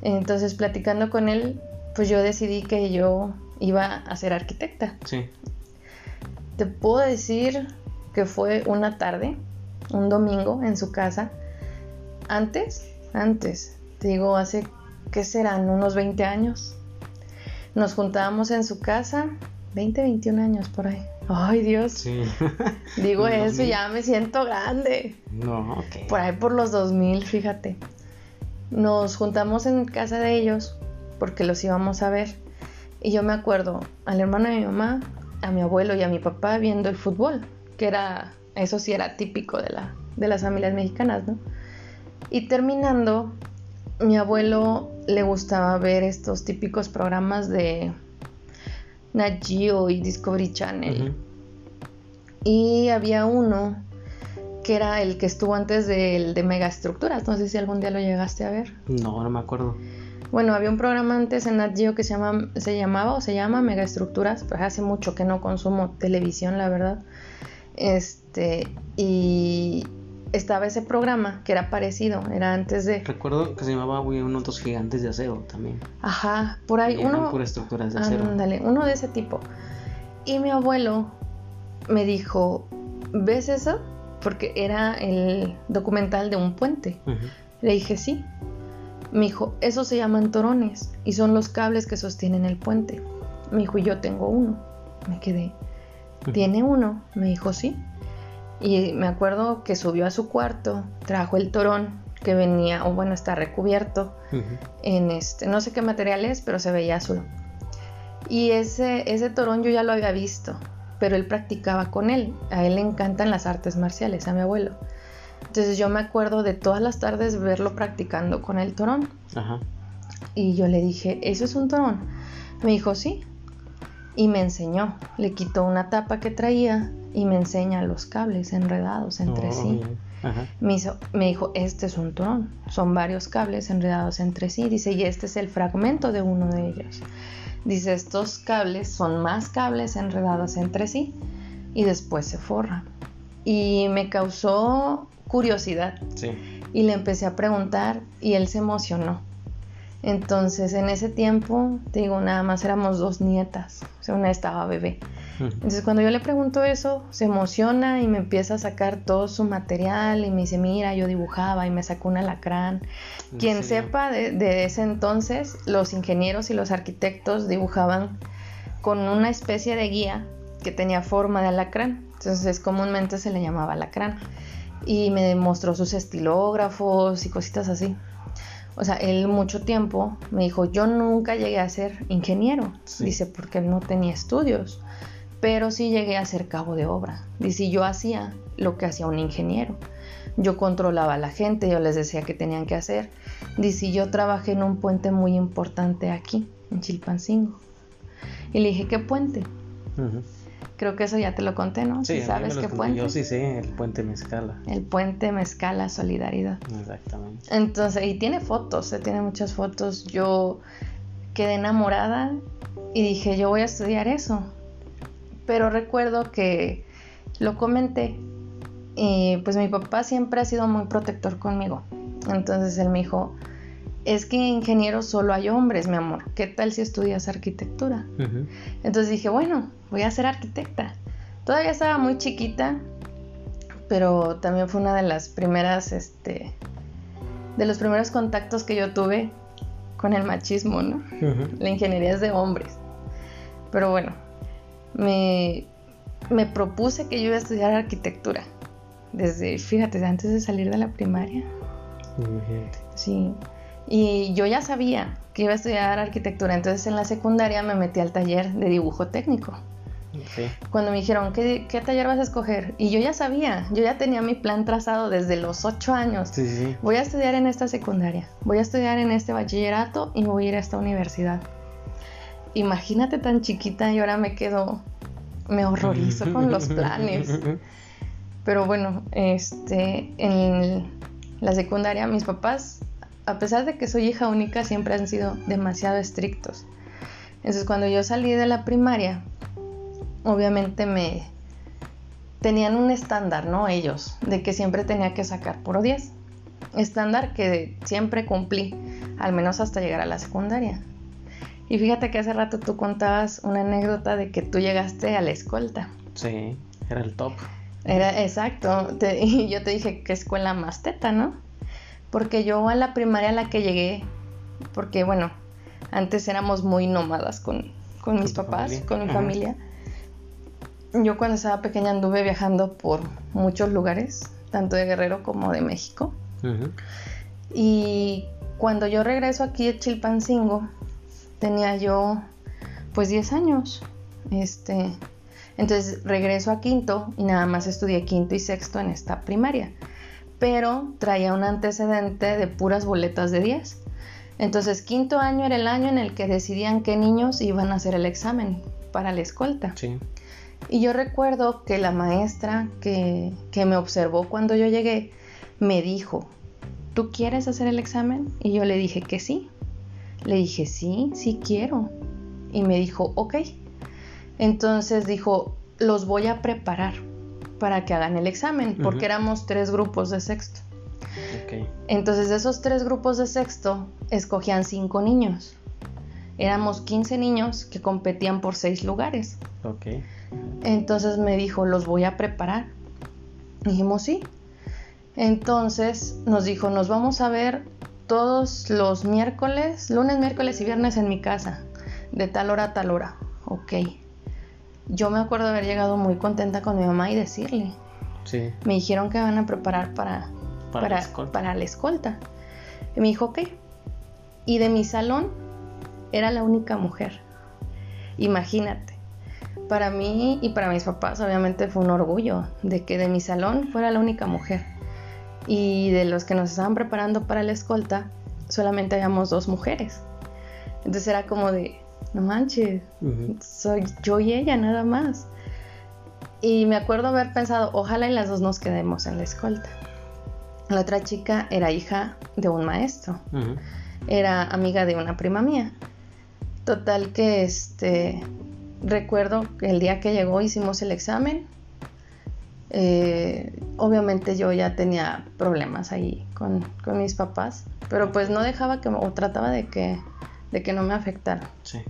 Speaker 1: Entonces, platicando con él, pues yo decidí que yo iba a ser arquitecta. Sí. Te puedo decir que fue una tarde, un domingo en su casa. Antes, antes, te digo, hace, ¿qué serán? Unos 20 años. Nos juntábamos en su casa, 20, 21 años por ahí. Ay, Dios. Sí. Digo eso y ya me siento grande. No, ok. Por ahí por los 2000, fíjate nos juntamos en casa de ellos porque los íbamos a ver. Y yo me acuerdo al hermano de mi mamá, a mi abuelo y a mi papá viendo el fútbol, que era, eso sí era típico de, la, de las familias mexicanas, ¿no? Y terminando, mi abuelo le gustaba ver estos típicos programas de Nat Geo y Discovery Channel. Y había uno que era el que estuvo antes del de Megaestructuras. No sé si algún día lo llegaste a ver.
Speaker 2: No, no me acuerdo.
Speaker 1: Bueno, había un programa antes en Nat Geo que se, llama, se llamaba o se llama Megaestructuras, pues hace mucho que no consumo televisión, la verdad. Este, y estaba ese programa que era parecido, era antes de...
Speaker 2: Recuerdo que se llamaba uno de los gigantes de acero también.
Speaker 1: Ajá, por ahí uno...
Speaker 2: Por estructuras de acero.
Speaker 1: Ándale, uno de ese tipo. Y mi abuelo me dijo, ¿ves eso? porque era el documental de un puente. Le dije, sí. Me dijo, esos se llaman torones y son los cables que sostienen el puente. Me dijo, yo tengo uno. Me quedé, ¿tiene uno? Me dijo, sí. Y me acuerdo que subió a su cuarto, trajo el torón que venía, o bueno, está recubierto en este, no sé qué material es, pero se veía azul. Y ese, ese torón yo ya lo había visto pero él practicaba con él. A él le encantan las artes marciales, a mi abuelo. Entonces yo me acuerdo de todas las tardes verlo practicando con el torón. Ajá. Y yo le dije, ¿eso es un torón? Me dijo, sí. Y me enseñó. Le quitó una tapa que traía y me enseña los cables enredados entre oh, sí. Me, me dijo, este es un torón. Son varios cables enredados entre sí. Dice, y este es el fragmento de uno de ellos. Dice, estos cables son más cables enredados entre sí y después se forran. Y me causó curiosidad.
Speaker 2: Sí.
Speaker 1: Y le empecé a preguntar y él se emocionó. Entonces, en ese tiempo, te digo, nada más éramos dos nietas. O sea, una estaba bebé. Entonces, cuando yo le pregunto eso, se emociona y me empieza a sacar todo su material y me dice, mira, yo dibujaba y me sacó un alacrán. Quien sepa de, de ese entonces, los ingenieros y los arquitectos dibujaban con una especie de guía que tenía forma de alacrán. Entonces, comúnmente se le llamaba alacrán. Y me mostró sus estilógrafos y cositas así. O sea, él mucho tiempo me dijo, yo nunca llegué a ser ingeniero.
Speaker 2: Sí.
Speaker 1: Dice, porque él no tenía estudios. Pero sí llegué a ser cabo de obra. Dice, yo hacía lo que hacía un ingeniero. Yo controlaba a la gente, yo les decía qué tenían que hacer. Dice, yo trabajé en un puente muy importante aquí, en Chilpancingo. Y le dije, ¿qué puente? Creo que eso ya te lo conté, ¿no?
Speaker 2: Sí,
Speaker 1: ¿Sí
Speaker 2: a mí
Speaker 1: sabes qué puente?
Speaker 2: Yo sí sé, el puente Mezcala.
Speaker 1: El puente Mezcala Solidaridad.
Speaker 2: Exactamente.
Speaker 1: Entonces, y tiene fotos, eh, tiene muchas fotos. Yo quedé enamorada y dije, yo voy a estudiar eso. Pero recuerdo que lo comenté y pues mi papá siempre ha sido muy protector conmigo. Entonces él me dijo, es que ingenieros solo hay hombres, mi amor. ¿Qué tal si estudias arquitectura? Entonces dije, bueno, voy a ser arquitecta. Todavía estaba muy chiquita, pero también fue una de las primeras, este, de los primeros contactos que yo tuve con el machismo, ¿no? La ingeniería es de hombres. Pero bueno, me, me propuse que yo iba a estudiar arquitectura. Desde, fíjate, antes de salir de la primaria.
Speaker 2: Imagínate.
Speaker 1: Sí. Y yo ya sabía que iba a estudiar arquitectura, entonces en la secundaria me metí al taller de dibujo técnico. Cuando me dijeron, ¿qué, qué taller vas a escoger? Y yo ya sabía, yo ya tenía mi plan trazado desde los ocho años.
Speaker 2: Sí, sí, sí.
Speaker 1: Voy a estudiar en esta secundaria, voy a estudiar en este bachillerato y me voy a ir a esta universidad. Imagínate tan chiquita y ahora me quedo, me horrorizo con los planes. Pero bueno, este, en la secundaria mis papás, a pesar de que soy hija única, siempre han sido demasiado estrictos. Entonces cuando yo salí de la primaria, obviamente me tenían un estándar, ¿no? Ellos, de que siempre tenía que sacar puro 10. Estándar que siempre cumplí, al menos hasta llegar a la secundaria. Y fíjate que hace rato tú contabas una anécdota de que tú llegaste a la escolta.
Speaker 2: Sí, era el top.
Speaker 1: Era exacto. Te- y yo te dije que escuela más teta, ¿no? Porque yo a la primaria a la que llegué, porque bueno, antes éramos muy nómadas con, con mis papás,
Speaker 2: familia.
Speaker 1: con mi
Speaker 2: Ajá.
Speaker 1: familia. Yo cuando estaba pequeña anduve viajando por muchos lugares, tanto de Guerrero como de México. Y cuando yo regreso aquí a Chilpancingo, tenía yo pues 10 años. Este, entonces regreso a quinto y nada más estudié quinto y sexto en esta primaria. Pero traía un antecedente de puras boletas de 10. Entonces quinto año era el año en el que decidían qué niños iban a hacer el examen para la escolta.
Speaker 2: Sí.
Speaker 1: Y yo recuerdo que la maestra que, que me observó cuando yo llegué me dijo, ¿tú quieres hacer el examen? Y yo le dije que sí. Le dije, sí, sí quiero. Y me dijo, ok. Entonces dijo, los voy a preparar para que hagan el examen, porque éramos tres grupos de sexto. Entonces de esos tres grupos de sexto escogían cinco niños. Éramos 15 niños que competían por seis lugares. Entonces me dijo, los voy a preparar. Dijimos, sí. Entonces nos dijo, nos vamos a ver todos los miércoles, lunes, miércoles y viernes en mi casa, de tal hora a tal hora. Ok. Yo me acuerdo haber llegado muy contenta con mi mamá y decirle,
Speaker 2: Sí.
Speaker 1: me dijeron que van a preparar para,
Speaker 2: Para la escolta.
Speaker 1: para la escolta. Y me dijo, ok. Y de mi salón era la única mujer. Imagínate. Para mí y para mis papás obviamente fue un orgullo de que de mi salón fuera la única mujer. Y de los que nos estaban preparando para la escolta, solamente habíamos dos mujeres. Entonces era como de, no manches, soy yo y ella nada más. Y me acuerdo haber pensado, ojalá y las dos nos quedemos en la escolta. La otra chica era hija de un maestro, era amiga de una prima mía. Total que este recuerdo que el día que llegó hicimos el examen. Eh, obviamente yo ya tenía problemas ahí con, con, mis papás, pero pues no dejaba que, o trataba de que, de que no me afectara.
Speaker 2: Sí.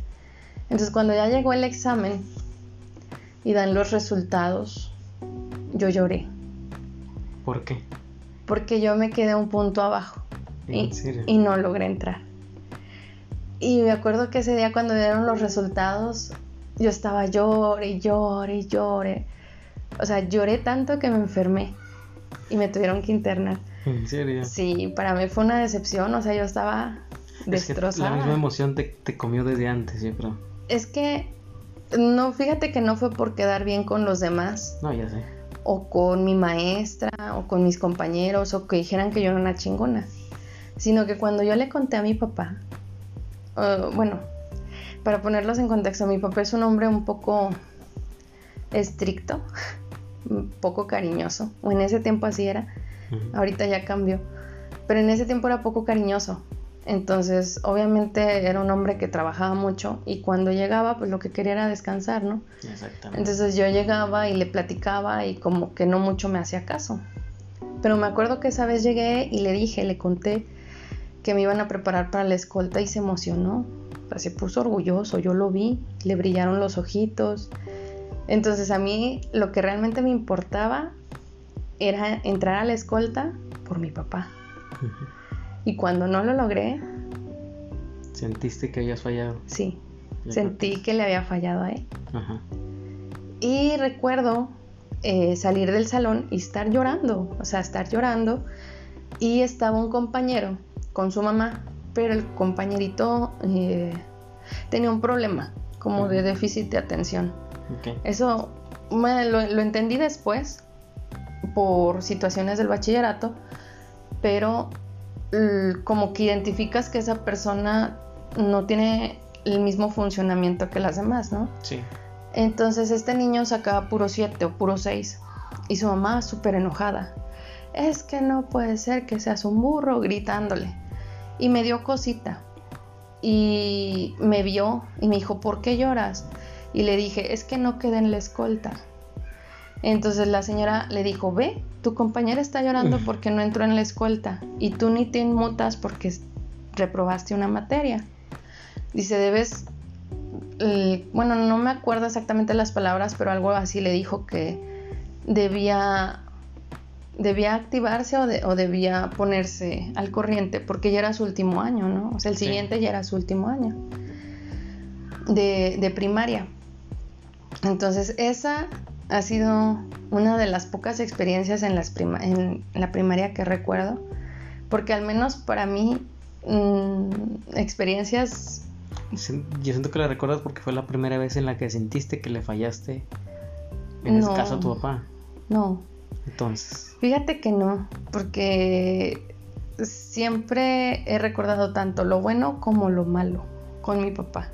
Speaker 1: Entonces cuando ya llegó el examen y dan los resultados, yo lloré.
Speaker 2: ¿Por qué?
Speaker 1: Porque yo me quedé un punto abajo
Speaker 2: ¿En
Speaker 1: y,
Speaker 2: serio?
Speaker 1: y no logré entrar. Y me acuerdo que ese día cuando dieron los resultados, yo estaba llore y llore y llore. O sea, lloré tanto que me enfermé y me tuvieron que internar.
Speaker 2: ¿En serio?
Speaker 1: Sí, para mí fue una decepción, o sea, yo estaba
Speaker 2: Es que
Speaker 1: destrozada.
Speaker 2: la misma emoción te, te comió desde antes, yo creo.
Speaker 1: Es que no, fíjate que no fue por quedar bien con los demás.
Speaker 2: No, ya sé.
Speaker 1: o con mi maestra o con mis compañeros o que dijeran que yo era una chingona, sino que cuando yo le conté a mi papá, uh, bueno, para ponerlos en contexto, mi papá es un hombre un poco estricto, un poco cariñoso, o en ese tiempo así era, ahorita ya cambió, pero en ese tiempo era poco cariñoso. Entonces, obviamente era un hombre que trabajaba mucho y cuando llegaba, pues lo que quería era descansar, ¿no?
Speaker 2: Exactamente.
Speaker 1: Entonces yo llegaba y le platicaba y como que no mucho me hacía caso. Pero me acuerdo que esa vez llegué y le dije, le conté que me iban a preparar para la escolta y se emocionó. O sea, se puso orgulloso, yo lo vi, le brillaron los ojitos. Entonces a mí lo que realmente me importaba era entrar a la escolta por mi papá.
Speaker 2: Ujú.
Speaker 1: Y cuando no lo logré,
Speaker 2: Sentiste que habías fallado.
Speaker 1: sí, sentí que le había fallado a él.
Speaker 2: Ajá.
Speaker 1: Y recuerdo eh, salir del salón y estar llorando, o sea, estar llorando. Y estaba un compañero con su mamá, pero el compañerito eh, tenía un problema, como de déficit de atención.
Speaker 2: Ok.
Speaker 1: Eso me- lo, lo entendí después por situaciones del bachillerato, pero como que identificas que esa persona no tiene el mismo funcionamiento que las demás, ¿no?
Speaker 2: Sí.
Speaker 1: Entonces este niño sacaba puro 7 o puro 6 y su mamá súper enojada. Es que no puede ser que seas un burro gritándole. Y me dio cosita. Y me vio y me dijo, ¿por qué lloras? Y le dije, es que no quedé en la escolta. Entonces la señora le dijo, ve, tu compañera está llorando porque no entró en la escolta y tú ni te inmutas porque reprobaste una materia. Dice, debes eh, bueno, no me acuerdo exactamente las palabras, pero algo así le dijo que debía, debía activarse o, de- o debía ponerse al corriente porque ya era su último año, ¿no? O sea, el
Speaker 2: Sí.
Speaker 1: siguiente ya era su último año de, de primaria. Entonces, esa ha sido una de las pocas experiencias en, las prima- en la primaria que recuerdo, porque al menos para mí, mm, experiencias
Speaker 2: Yo siento que la recuerdas porque fue la primera vez en la que sentiste que le fallaste. En ese
Speaker 1: No.
Speaker 2: caso a tu papá.
Speaker 1: no,
Speaker 2: Entonces.
Speaker 1: Fíjate que no, porque siempre he recordado tanto lo bueno como lo malo con mi papá.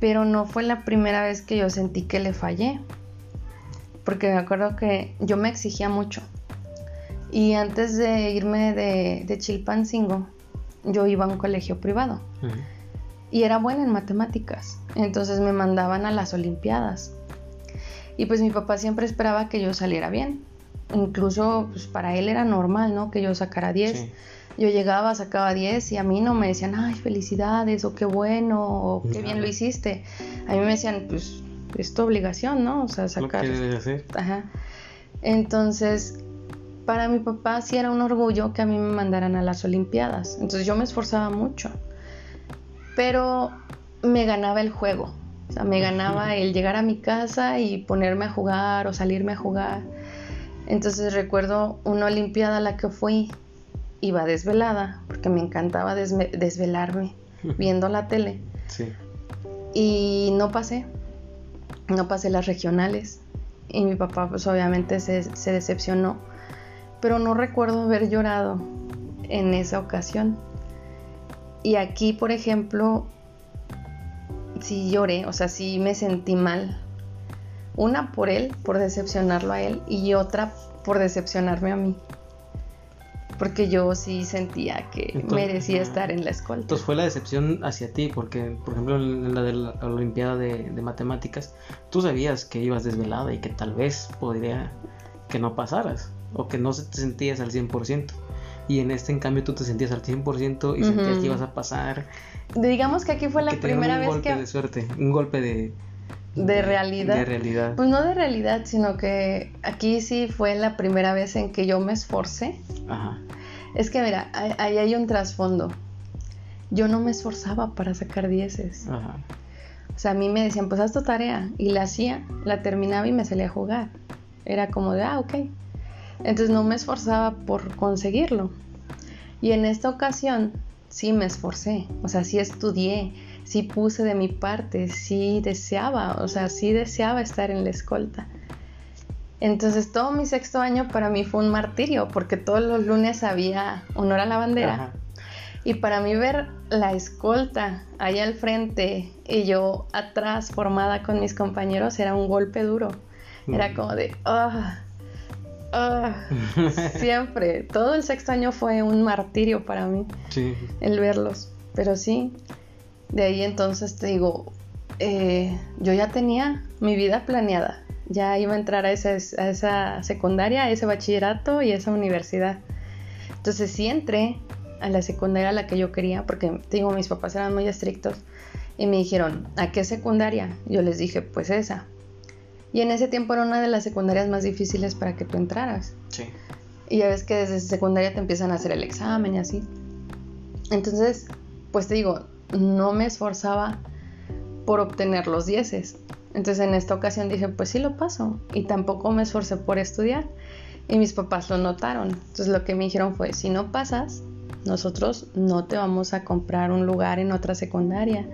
Speaker 1: Pero no fue la primera vez que yo sentí que le fallé. Porque me acuerdo que yo me exigía mucho. Y antes de irme de, de Chilpancingo, yo iba a un colegio privado.
Speaker 2: Ujú.
Speaker 1: y era buena en matemáticas. Entonces me mandaban a las Olimpiadas. Y pues mi papá siempre esperaba que yo saliera bien. Incluso pues para él era normal, ¿no? Que yo sacara 10.
Speaker 2: Sí.
Speaker 1: Yo llegaba, sacaba 10 y a mí no me decían, ay, felicidades, o qué bueno, o qué bien lo hiciste. A mí me decían, pues es tu obligación, ¿no? O sea,
Speaker 2: Lo
Speaker 1: sacar.
Speaker 2: que debes hacer.
Speaker 1: Ajá. Entonces, para mi papá sí era un orgullo que a mí me mandaran a las Olimpiadas. Entonces yo me esforzaba mucho. Pero me ganaba el juego. O sea, me ganaba el llegar a mi casa y ponerme a jugar o salirme a jugar. Entonces recuerdo una Olimpiada a la que fui, iba desvelada, porque me encantaba desvelarme viendo la tele.
Speaker 2: Sí.
Speaker 1: Y no pasé. No pasé las regionales. Y mi papá pues obviamente se, decepcionó. Pero no recuerdo haber llorado en esa ocasión. Y aquí, por ejemplo, sí lloré, o sea, sí me sentí mal. Una por él, por decepcionarlo a él, y otra por decepcionarme a mí. Porque yo sí sentía que merecía estar en la escuela.
Speaker 2: Entonces fue la decepción hacia ti, porque por ejemplo en la de la Olimpiada de, Matemáticas, tú sabías que ibas desvelada y que tal vez podría que no pasaras o que no te sentías al 100%. Y en este, en cambio, tú te sentías al 100% y sentías que ibas a pasar.
Speaker 1: Digamos que aquí fue la primera vez
Speaker 2: que... Un golpe de suerte, un golpe de,
Speaker 1: de realidad.
Speaker 2: De realidad.
Speaker 1: Pues no de realidad, sino que aquí sí fue la primera vez en que yo me esforcé. Ajá. Es que mira, ahí hay un trasfondo. Yo no me esforzaba para sacar dieces. Ajá. O sea, a mí me decían, pues haz tu tarea. Y la hacía, la terminaba y me salía a jugar. Era como de, ah, ok. Entonces no me esforzaba por conseguirlo. Y en esta ocasión sí me esforcé. O sea, sí estudié, sí puse de mi parte, sí deseaba, o sea, sí deseaba estar en la escolta. Entonces todo mi sexto año para mí fue un martirio, porque todos los lunes había honor a la bandera. Y para mí ver la escolta allá al frente y yo atrás formada con mis compañeros era un golpe duro. Era mm. como de, ah, ah". siempre, todo el sexto año fue un martirio para mí el verlos. Pero sí, de ahí entonces te digo, eh, yo ya tenía mi vida planeada, ya iba a entrar a esa, a esa secundaria, a ese bachillerato y a esa universidad. Entonces sí entré a la secundaria a la que yo quería, porque digo, mis papás eran muy estrictos y me dijeron, ¿a qué secundaria? Yo les dije, pues esa. Y en ese tiempo era una de las secundarias más difíciles para que tú entraras. Sí. Y ya ves que desde secundaria te empiezan a hacer el examen y así. Entonces, pues te digo, no me esforzaba por obtener los dieces. Entonces en esta ocasión dije, pues sí lo paso. Y tampoco me esforcé por estudiar. Y mis papás lo notaron. Entonces lo que me dijeron fue, si no pasas, nosotros no te vamos a comprar un lugar en otra secundaria,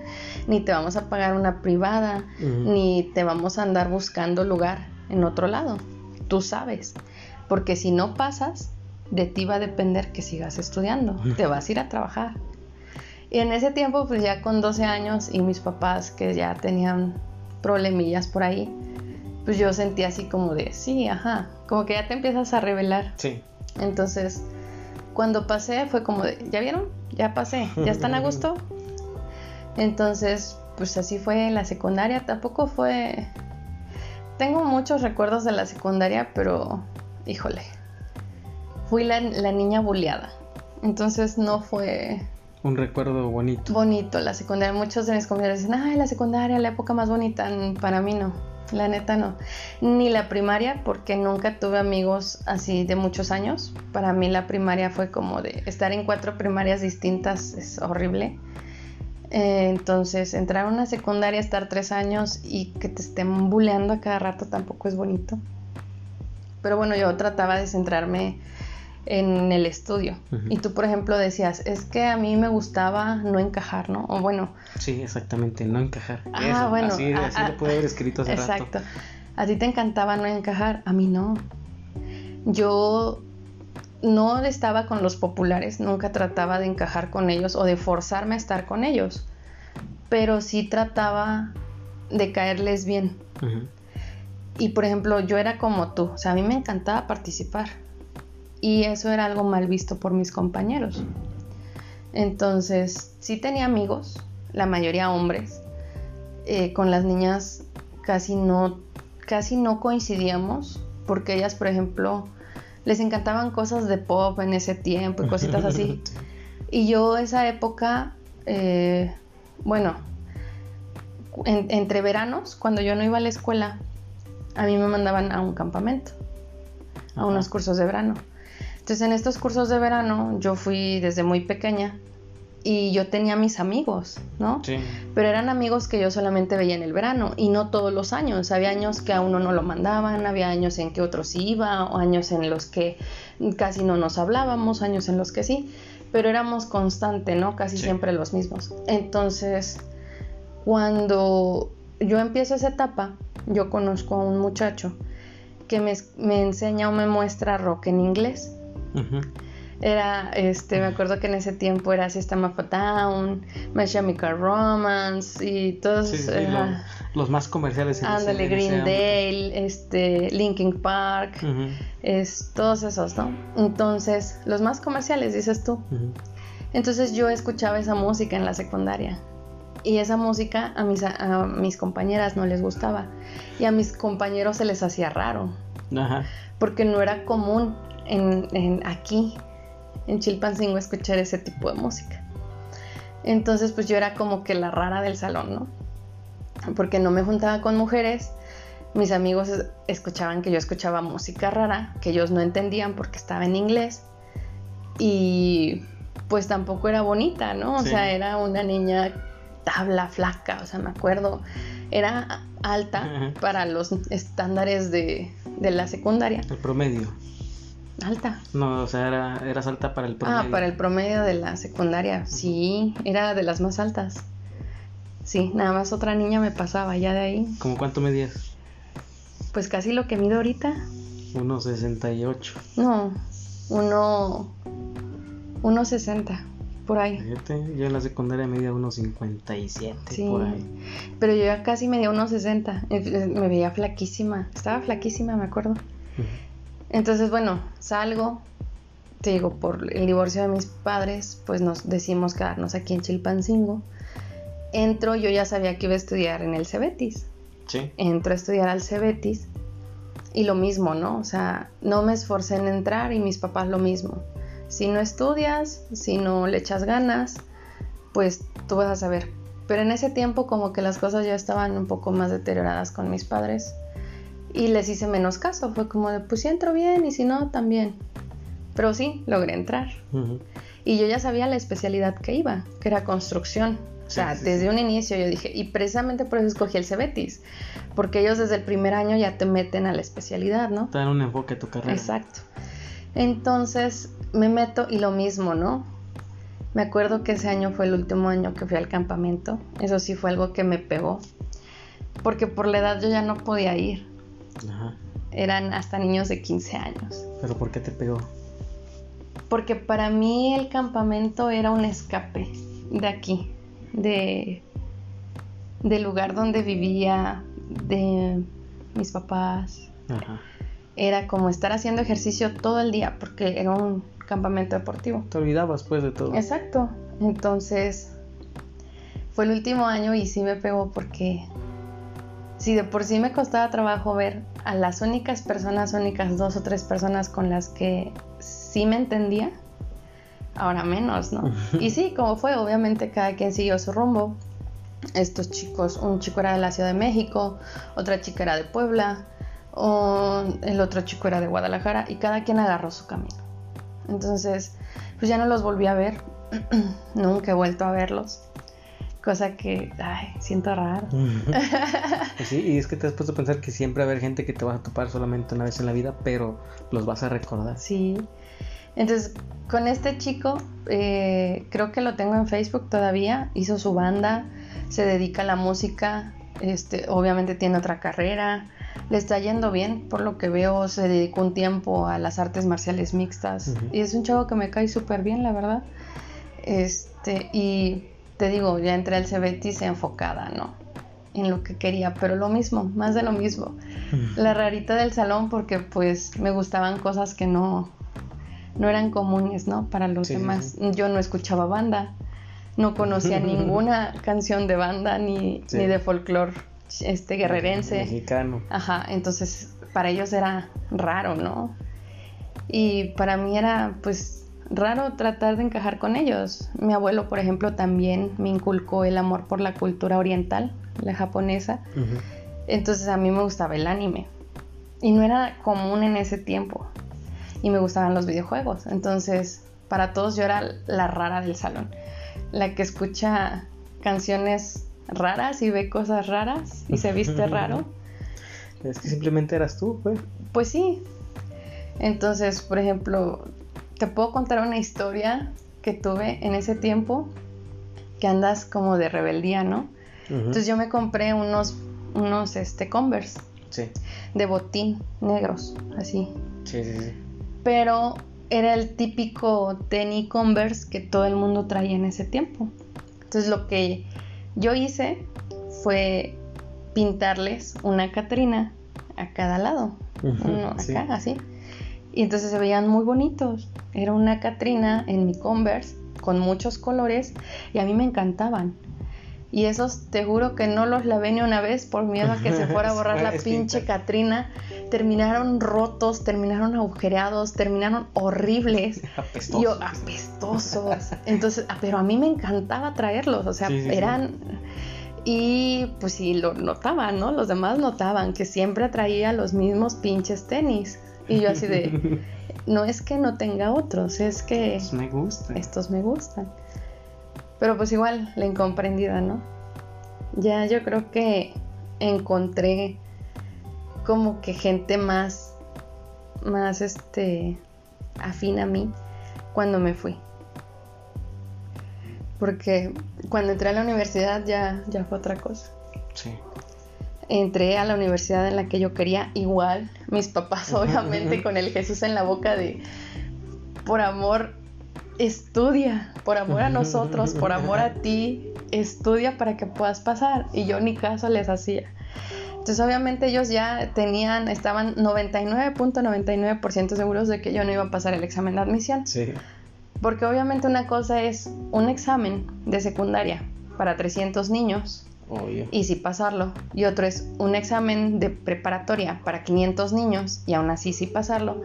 Speaker 1: ni te vamos a pagar una privada, ni te vamos a andar buscando lugar en otro lado. Tú sabes. Porque si no pasas, de ti va a depender que sigas estudiando. Te vas a ir a trabajar. Y en ese tiempo, pues ya con 12 años y mis papás que ya tenían problemillas por ahí, pues yo sentía así como de, sí, ajá, como que ya te empiezas a revelar. Sí. Entonces, cuando pasé fue como de, ¿ya vieron? Ya pasé, ¿ya están a gusto? Entonces, pues así fue en la secundaria, tampoco fue... Tengo muchos recuerdos de la secundaria, pero, híjole, fui la, la niña bulleada. Entonces no fue
Speaker 2: un recuerdo bonito.
Speaker 1: Bonito, la secundaria. Muchos de mis compañeros dicen, ay, la secundaria, la época más bonita. Para mí no, la neta no. Ni la primaria, porque nunca tuve amigos así de muchos años. Para mí la primaria fue como de estar en cuatro primarias distintas, es horrible. Eh, entonces, entrar a una secundaria, estar tres años y que te estén bulleando a cada rato tampoco es bonito. Pero bueno, yo trataba de centrarme en el estudio. Y tú, por ejemplo, decías, es que a mí me gustaba no encajar, ¿no? O bueno.
Speaker 2: Sí, exactamente, no encajar. Ah, bueno. Así, así lo puedo haber escrito hace
Speaker 1: Exacto. A ti te encantaba no encajar, a mí no. Yo no estaba con los populares, nunca trataba de encajar con ellos o de forzarme a estar con ellos, pero sí trataba de caerles bien. Y por ejemplo, yo era como tú, o sea, a mí me encantaba participar y eso era algo mal visto por mis compañeros. Entonces, sí tenía amigos, la mayoría hombres, eh, con las niñas casi no, casi no coincidíamos, porque ellas, por ejemplo, les encantaban cosas de pop en ese tiempo y cositas así. Y yo esa época, eh, bueno, entre veranos, cuando yo no iba a la escuela, a mí me mandaban a un campamento, a unos cursos de verano. Entonces en estos cursos de verano yo fui desde muy pequeña y yo tenía mis amigos, ¿no? Sí. Pero eran amigos que yo solamente veía en el verano y no todos los años. Había años que a uno no lo mandaban, había años en que otros iba, o años en los que casi no nos hablábamos, años en los que sí, pero éramos constante, ¿no? Casi siempre los mismos. Entonces, cuando yo empiezo esa etapa, yo conozco a un muchacho que me, me enseña o me muestra rock en inglés. Era, este, me acuerdo que en ese tiempo era System of a Down, My Chemical Romance y todos
Speaker 2: Sí, sí, los más comerciales. en
Speaker 1: Ándale,
Speaker 2: en ese
Speaker 1: Green
Speaker 2: ámbito.
Speaker 1: Dale, este, Linkin Park, es, todos esos, ¿no? Entonces, los más comerciales, dices tú. Entonces yo escuchaba esa música en la secundaria. Y esa música a mis, a mis compañeras no les gustaba. Y a mis compañeros se les hacía raro.
Speaker 2: Ajá.
Speaker 1: Porque no era común en, en aquí, en Chilpancingo, escuchar ese tipo de música. Entonces pues yo era como que la rara del salón, ¿no? Porque no me juntaba con mujeres. Mis amigos es- escuchaban que yo escuchaba música rara, que ellos no entendían porque estaba en inglés. Y pues tampoco era bonita, ¿no? O
Speaker 2: Sí.
Speaker 1: sea, era una niña tabla, flaca, o sea, me acuerdo. Era alta
Speaker 2: Ajá.
Speaker 1: para los estándares de, de la secundaria.
Speaker 2: El promedio.
Speaker 1: Alta.
Speaker 2: No, o sea, era, eras alta para el promedio.
Speaker 1: Ah, para el promedio de la secundaria. Sí, era de las más altas. Sí, nada más otra niña me pasaba ya de ahí.
Speaker 2: ¿Cómo cuánto medías?
Speaker 1: Pues casi lo que mido ahorita.
Speaker 2: 1.68.
Speaker 1: No, uno. Uno sesenta, por ahí.
Speaker 2: Fíjate, yo en la secundaria medía 1.57
Speaker 1: Sí.
Speaker 2: por ahí.
Speaker 1: Pero yo ya casi medía unos 60. Eh, Me veía flaquísima. Estaba flaquísima, me acuerdo. Entonces, bueno, salgo. Te digo, por el divorcio de mis padres, pues nos decidimos quedarnos aquí en Chilpancingo. Entro, yo ya sabía que iba a estudiar en el Cebetis.
Speaker 2: Sí.
Speaker 1: Entro a estudiar al Cebetis y lo mismo, ¿no? O sea, no me esforcé en entrar y mis papás lo mismo. Si no estudias, si no le echas ganas, pues tú vas a saber. Pero en ese tiempo como que las cosas ya estaban un poco más deterioradas con mis padres y les hice menos caso. Fue como de, pues si entro bien y si no, también. Pero sí, logré entrar. Y yo ya sabía la especialidad que iba, que era construcción. O sea,
Speaker 2: Sí, sí,
Speaker 1: desde
Speaker 2: sí.
Speaker 1: un inicio yo dije, y precisamente por eso escogí el Cebetis, porque ellos desde el primer año ya te meten a la especialidad, ¿no?
Speaker 2: Te dan un enfoque a tu carrera.
Speaker 1: Exacto. Entonces me meto y lo mismo, ¿no? Me acuerdo que ese año fue el último año que fui al campamento. Eso sí fue algo que me pegó. Porque por la edad yo ya no podía ir.
Speaker 2: Ajá.
Speaker 1: Eran hasta niños de 15 años.
Speaker 2: ¿Pero por qué te pegó?
Speaker 1: Porque para mí el campamento era un escape de aquí, de del lugar donde vivía, de mis papás.
Speaker 2: Ajá.
Speaker 1: Era como estar haciendo ejercicio todo el día, porque era un campamento deportivo.
Speaker 2: Te olvidabas pues de todo.
Speaker 1: Exacto. Entonces, fue el último año y sí me pegó porque si de por sí me costaba trabajo ver a las únicas personas, únicas dos o tres personas con las que sí me entendía, ahora menos, ¿no? y sí, como fue, obviamente cada quien siguió su rumbo. Estos chicos, un chico era de la Ciudad de México, otra chica era de Puebla, o el otro chico era de Guadalajara y cada quien agarró su camino. Entonces, pues ya no los volví a ver, nunca he vuelto a verlos, cosa que, ay, siento raro.
Speaker 2: Pues sí, y es que te has puesto a pensar que siempre va a haber gente que te vas a topar solamente una vez en la vida, pero los vas a recordar.
Speaker 1: Sí. Entonces, con este chico, eh, creo que lo tengo en Facebook todavía, hizo su banda, se dedica a la música, este, obviamente tiene otra carrera, le está yendo bien, por lo que veo, se dedicó un tiempo a las artes marciales mixtas y es un chavo que me cae súper bien, la verdad. Este, y te digo, ya entré al Cebetis enfocada, ¿no? En lo que quería, pero lo mismo, más de lo mismo. La rarita del salón porque pues me gustaban cosas que no, no eran comunes, ¿no? Para los
Speaker 2: Sí, sí,
Speaker 1: demás. Yo no escuchaba banda, no conocía ninguna canción de banda ni,
Speaker 2: Sí.
Speaker 1: ni de folclore este, guerrerense.
Speaker 2: Mexicano.
Speaker 1: Ajá, entonces para ellos era raro, ¿no? Y para mí era pues raro tratar de encajar con ellos. Mi abuelo, por ejemplo, también me inculcó el amor por la cultura oriental, la japonesa. Entonces a mí me gustaba el anime. Y no era común en ese tiempo. Y me gustaban los videojuegos. Entonces, para todos yo era la rara del salón. La que escucha canciones raras y ve cosas raras y se viste raro.
Speaker 2: Es que simplemente eras tú, pues.
Speaker 1: Pues sí. Entonces, por ejemplo, te puedo contar una historia que tuve en ese tiempo que andas como de rebeldía, ¿no? Entonces yo me compré unos, unos este, Converse
Speaker 2: Sí,
Speaker 1: de botín negros, así.
Speaker 2: sí, sí. sí.
Speaker 1: Pero era el típico tenis Converse que todo el mundo traía en ese tiempo. Entonces lo que yo hice fue pintarles una Catrina a cada lado. Uno acá, así. Y entonces se veían muy bonitos. Era una Catrina en mi Converse con muchos colores y a mí me encantaban. Y esos te juro que no los lavé ni una vez por miedo a que se fuera a borrar la pinche Catrina. Terminaron rotos, terminaron agujereados, terminaron horribles.
Speaker 2: Apestosos.
Speaker 1: Yo, apestosos. Entonces, ah, pero a mí me encantaba traerlos. O sea,
Speaker 2: Sí, sí, sí.
Speaker 1: eran. Y pues sí, lo notaban, ¿no? Los demás notaban que siempre traía los mismos pinches tenis. Y yo así de, no es que no tenga otros, es que
Speaker 2: Pues me gusta.
Speaker 1: estos me gustan. Pero pues igual, la incomprendida, ¿no? Ya yo creo que encontré como que gente más, más este, afín a mí cuando me fui. Porque cuando entré a la universidad ya, ya fue otra cosa.
Speaker 2: Sí.
Speaker 1: Entré a la universidad en la que yo quería igual. Mis papás obviamente con el Jesús en la boca de, por amor, estudia, por amor a nosotros, por amor a ti, estudia para que puedas pasar. Y yo ni caso les hacía. Entonces obviamente ellos ya tenían, estaban 99.99% seguros de que yo no iba a pasar el examen de admisión.
Speaker 2: Sí.
Speaker 1: Porque obviamente una cosa es un examen de secundaria para 300 niños
Speaker 2: Obvio.
Speaker 1: y sí pasarlo. Y otro es un examen de preparatoria para 500 niños y aún así sí pasarlo.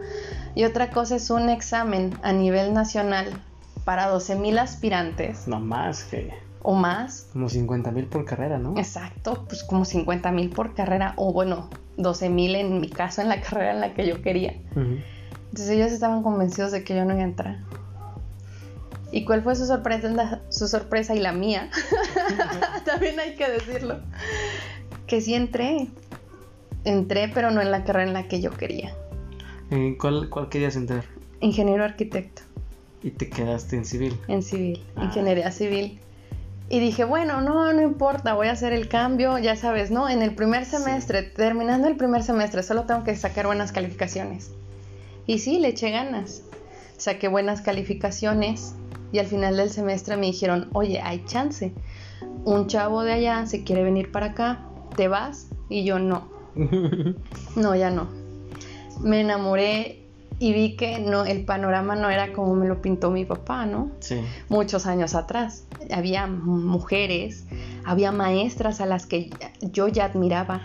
Speaker 1: Y otra cosa es un examen a nivel nacional para 12.000 aspirantes
Speaker 2: No más que
Speaker 1: o más.
Speaker 2: como 50 mil por carrera, ¿no?
Speaker 1: Exacto, pues como 50.000 por carrera o bueno, 12.000 en mi caso en la carrera en la que yo quería. Entonces ellos estaban convencidos de que yo no iba a entrar. ¿Y cuál fue su sorpresa, su sorpresa y la mía? También hay que decirlo. Que sí entré. Entré, pero no en la carrera en la que yo quería.
Speaker 2: ¿En cuál, cuál querías entrar?
Speaker 1: Ingeniero arquitecto
Speaker 2: Y te quedaste en civil.
Speaker 1: en civil,
Speaker 2: Ah.
Speaker 1: ingeniería civil. Y dije, bueno, no, no importa, voy a hacer el cambio, ya sabes, ¿no? En el primer semestre, terminando el primer semestre, solo tengo que sacar buenas calificaciones. Y sí, le eché ganas. Saqué buenas calificaciones y al final del semestre me dijeron, oye, hay chance. Un chavo de allá se quiere venir para acá, ¿te vas? Y yo no, no, ya no. Me enamoré y vi que no, el panorama no era como me lo pintó mi papá, ¿no?
Speaker 2: sí.
Speaker 1: muchos años atrás. Había mujeres, había maestras a las que yo ya admiraba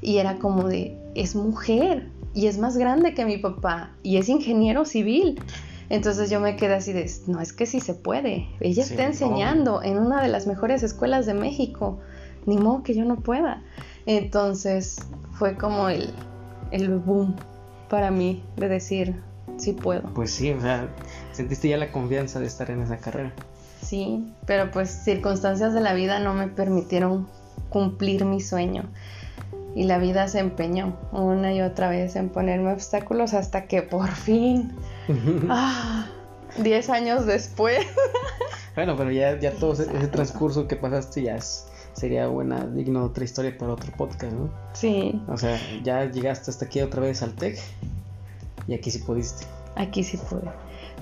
Speaker 1: y era como de, es mujer y es más grande que mi papá y es ingeniero civil. Entonces yo me quedé así de, no, es que sí se puede. Ella
Speaker 2: Sí,
Speaker 1: está enseñando en una de las mejores escuelas de México. Ni modo que yo no pueda. Entonces fue como el, el boom para mí de decir, sí puedo.
Speaker 2: Pues sí, o sea, sentiste ya la confianza de estar en esa carrera.
Speaker 1: Sí, pero pues circunstancias de la vida no me permitieron cumplir mi sueño. Y la vida se empeñó una y otra vez en ponerme obstáculos hasta que por fin, ah, 10 años después,
Speaker 2: Bueno, pero ya, ya todo ese, ese transcurso que pasaste ya es, sería buena, digno otra historia para otro podcast, ¿no?
Speaker 1: sí,
Speaker 2: O sea, ya llegaste hasta aquí otra vez al TEC y aquí sí pudiste.
Speaker 1: aquí sí pude.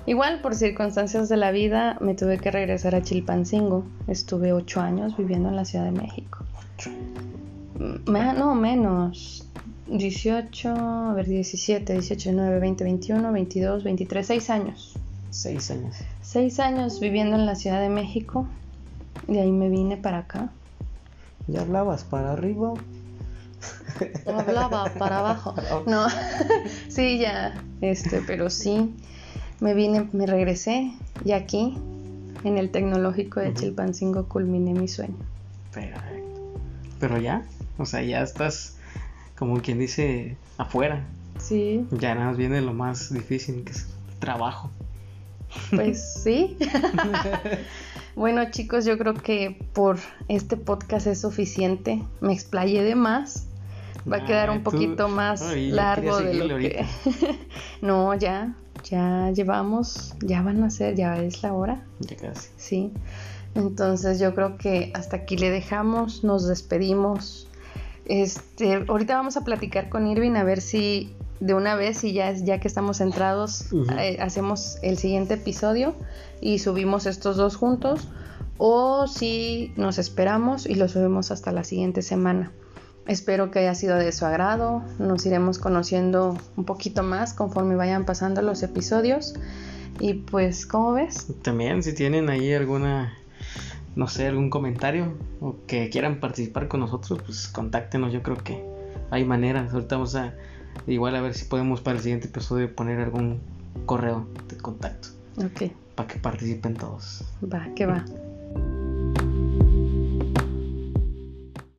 Speaker 1: Igual por circunstancias de la vida me tuve que regresar a Chilpancingo. Estuve 8 años viviendo en la Ciudad de México. Me- no, menos. 18, a ver, 17, 18, 19, 20, 21, 22, 23, 6 años.
Speaker 2: Seis años.
Speaker 1: 6 años viviendo en la Ciudad de México. De ahí me vine para acá.
Speaker 2: ¿Ya hablabas para arriba?
Speaker 1: No hablaba para abajo. No, sí, ya, este, pero sí. Me vine, me regresé y aquí, en el tecnológico de. Chilpancingo, culminé mi sueño.
Speaker 2: Perfecto. Pero ya, o sea, ya estás, como quien dice, afuera.
Speaker 1: Sí,
Speaker 2: Ya nada más viene lo más difícil, que es el trabajo.
Speaker 1: Pues sí. Bueno, chicos, yo creo que por este podcast es suficiente. Me explayé de más. Va a quedar un
Speaker 2: tú-
Speaker 1: poquito más
Speaker 2: Ay,
Speaker 1: largo de lo que. no, ya, ya llevamos, ya van a ser, ya es la hora.
Speaker 2: Ya casi.
Speaker 1: Sí. Entonces yo creo que hasta aquí le dejamos, nos despedimos. Este, ahorita vamos a platicar con Irving a ver si de una vez y ya, ya que estamos centrados, eh, hacemos el siguiente episodio y subimos estos dos juntos. O si nos esperamos y lo subimos hasta la siguiente semana. Espero que haya sido de su agrado. Nos iremos conociendo un poquito más conforme vayan pasando los episodios. Y pues, ¿cómo ves?
Speaker 2: También, si tienen ahí alguna, no sé, algún comentario o que quieran participar con nosotros, pues contáctenos. Yo creo que hay maneras. Ahorita vamos a igual a ver si podemos para el siguiente episodio poner algún correo de contacto.
Speaker 1: Ok.
Speaker 2: Para que participen todos.
Speaker 1: Va, que va.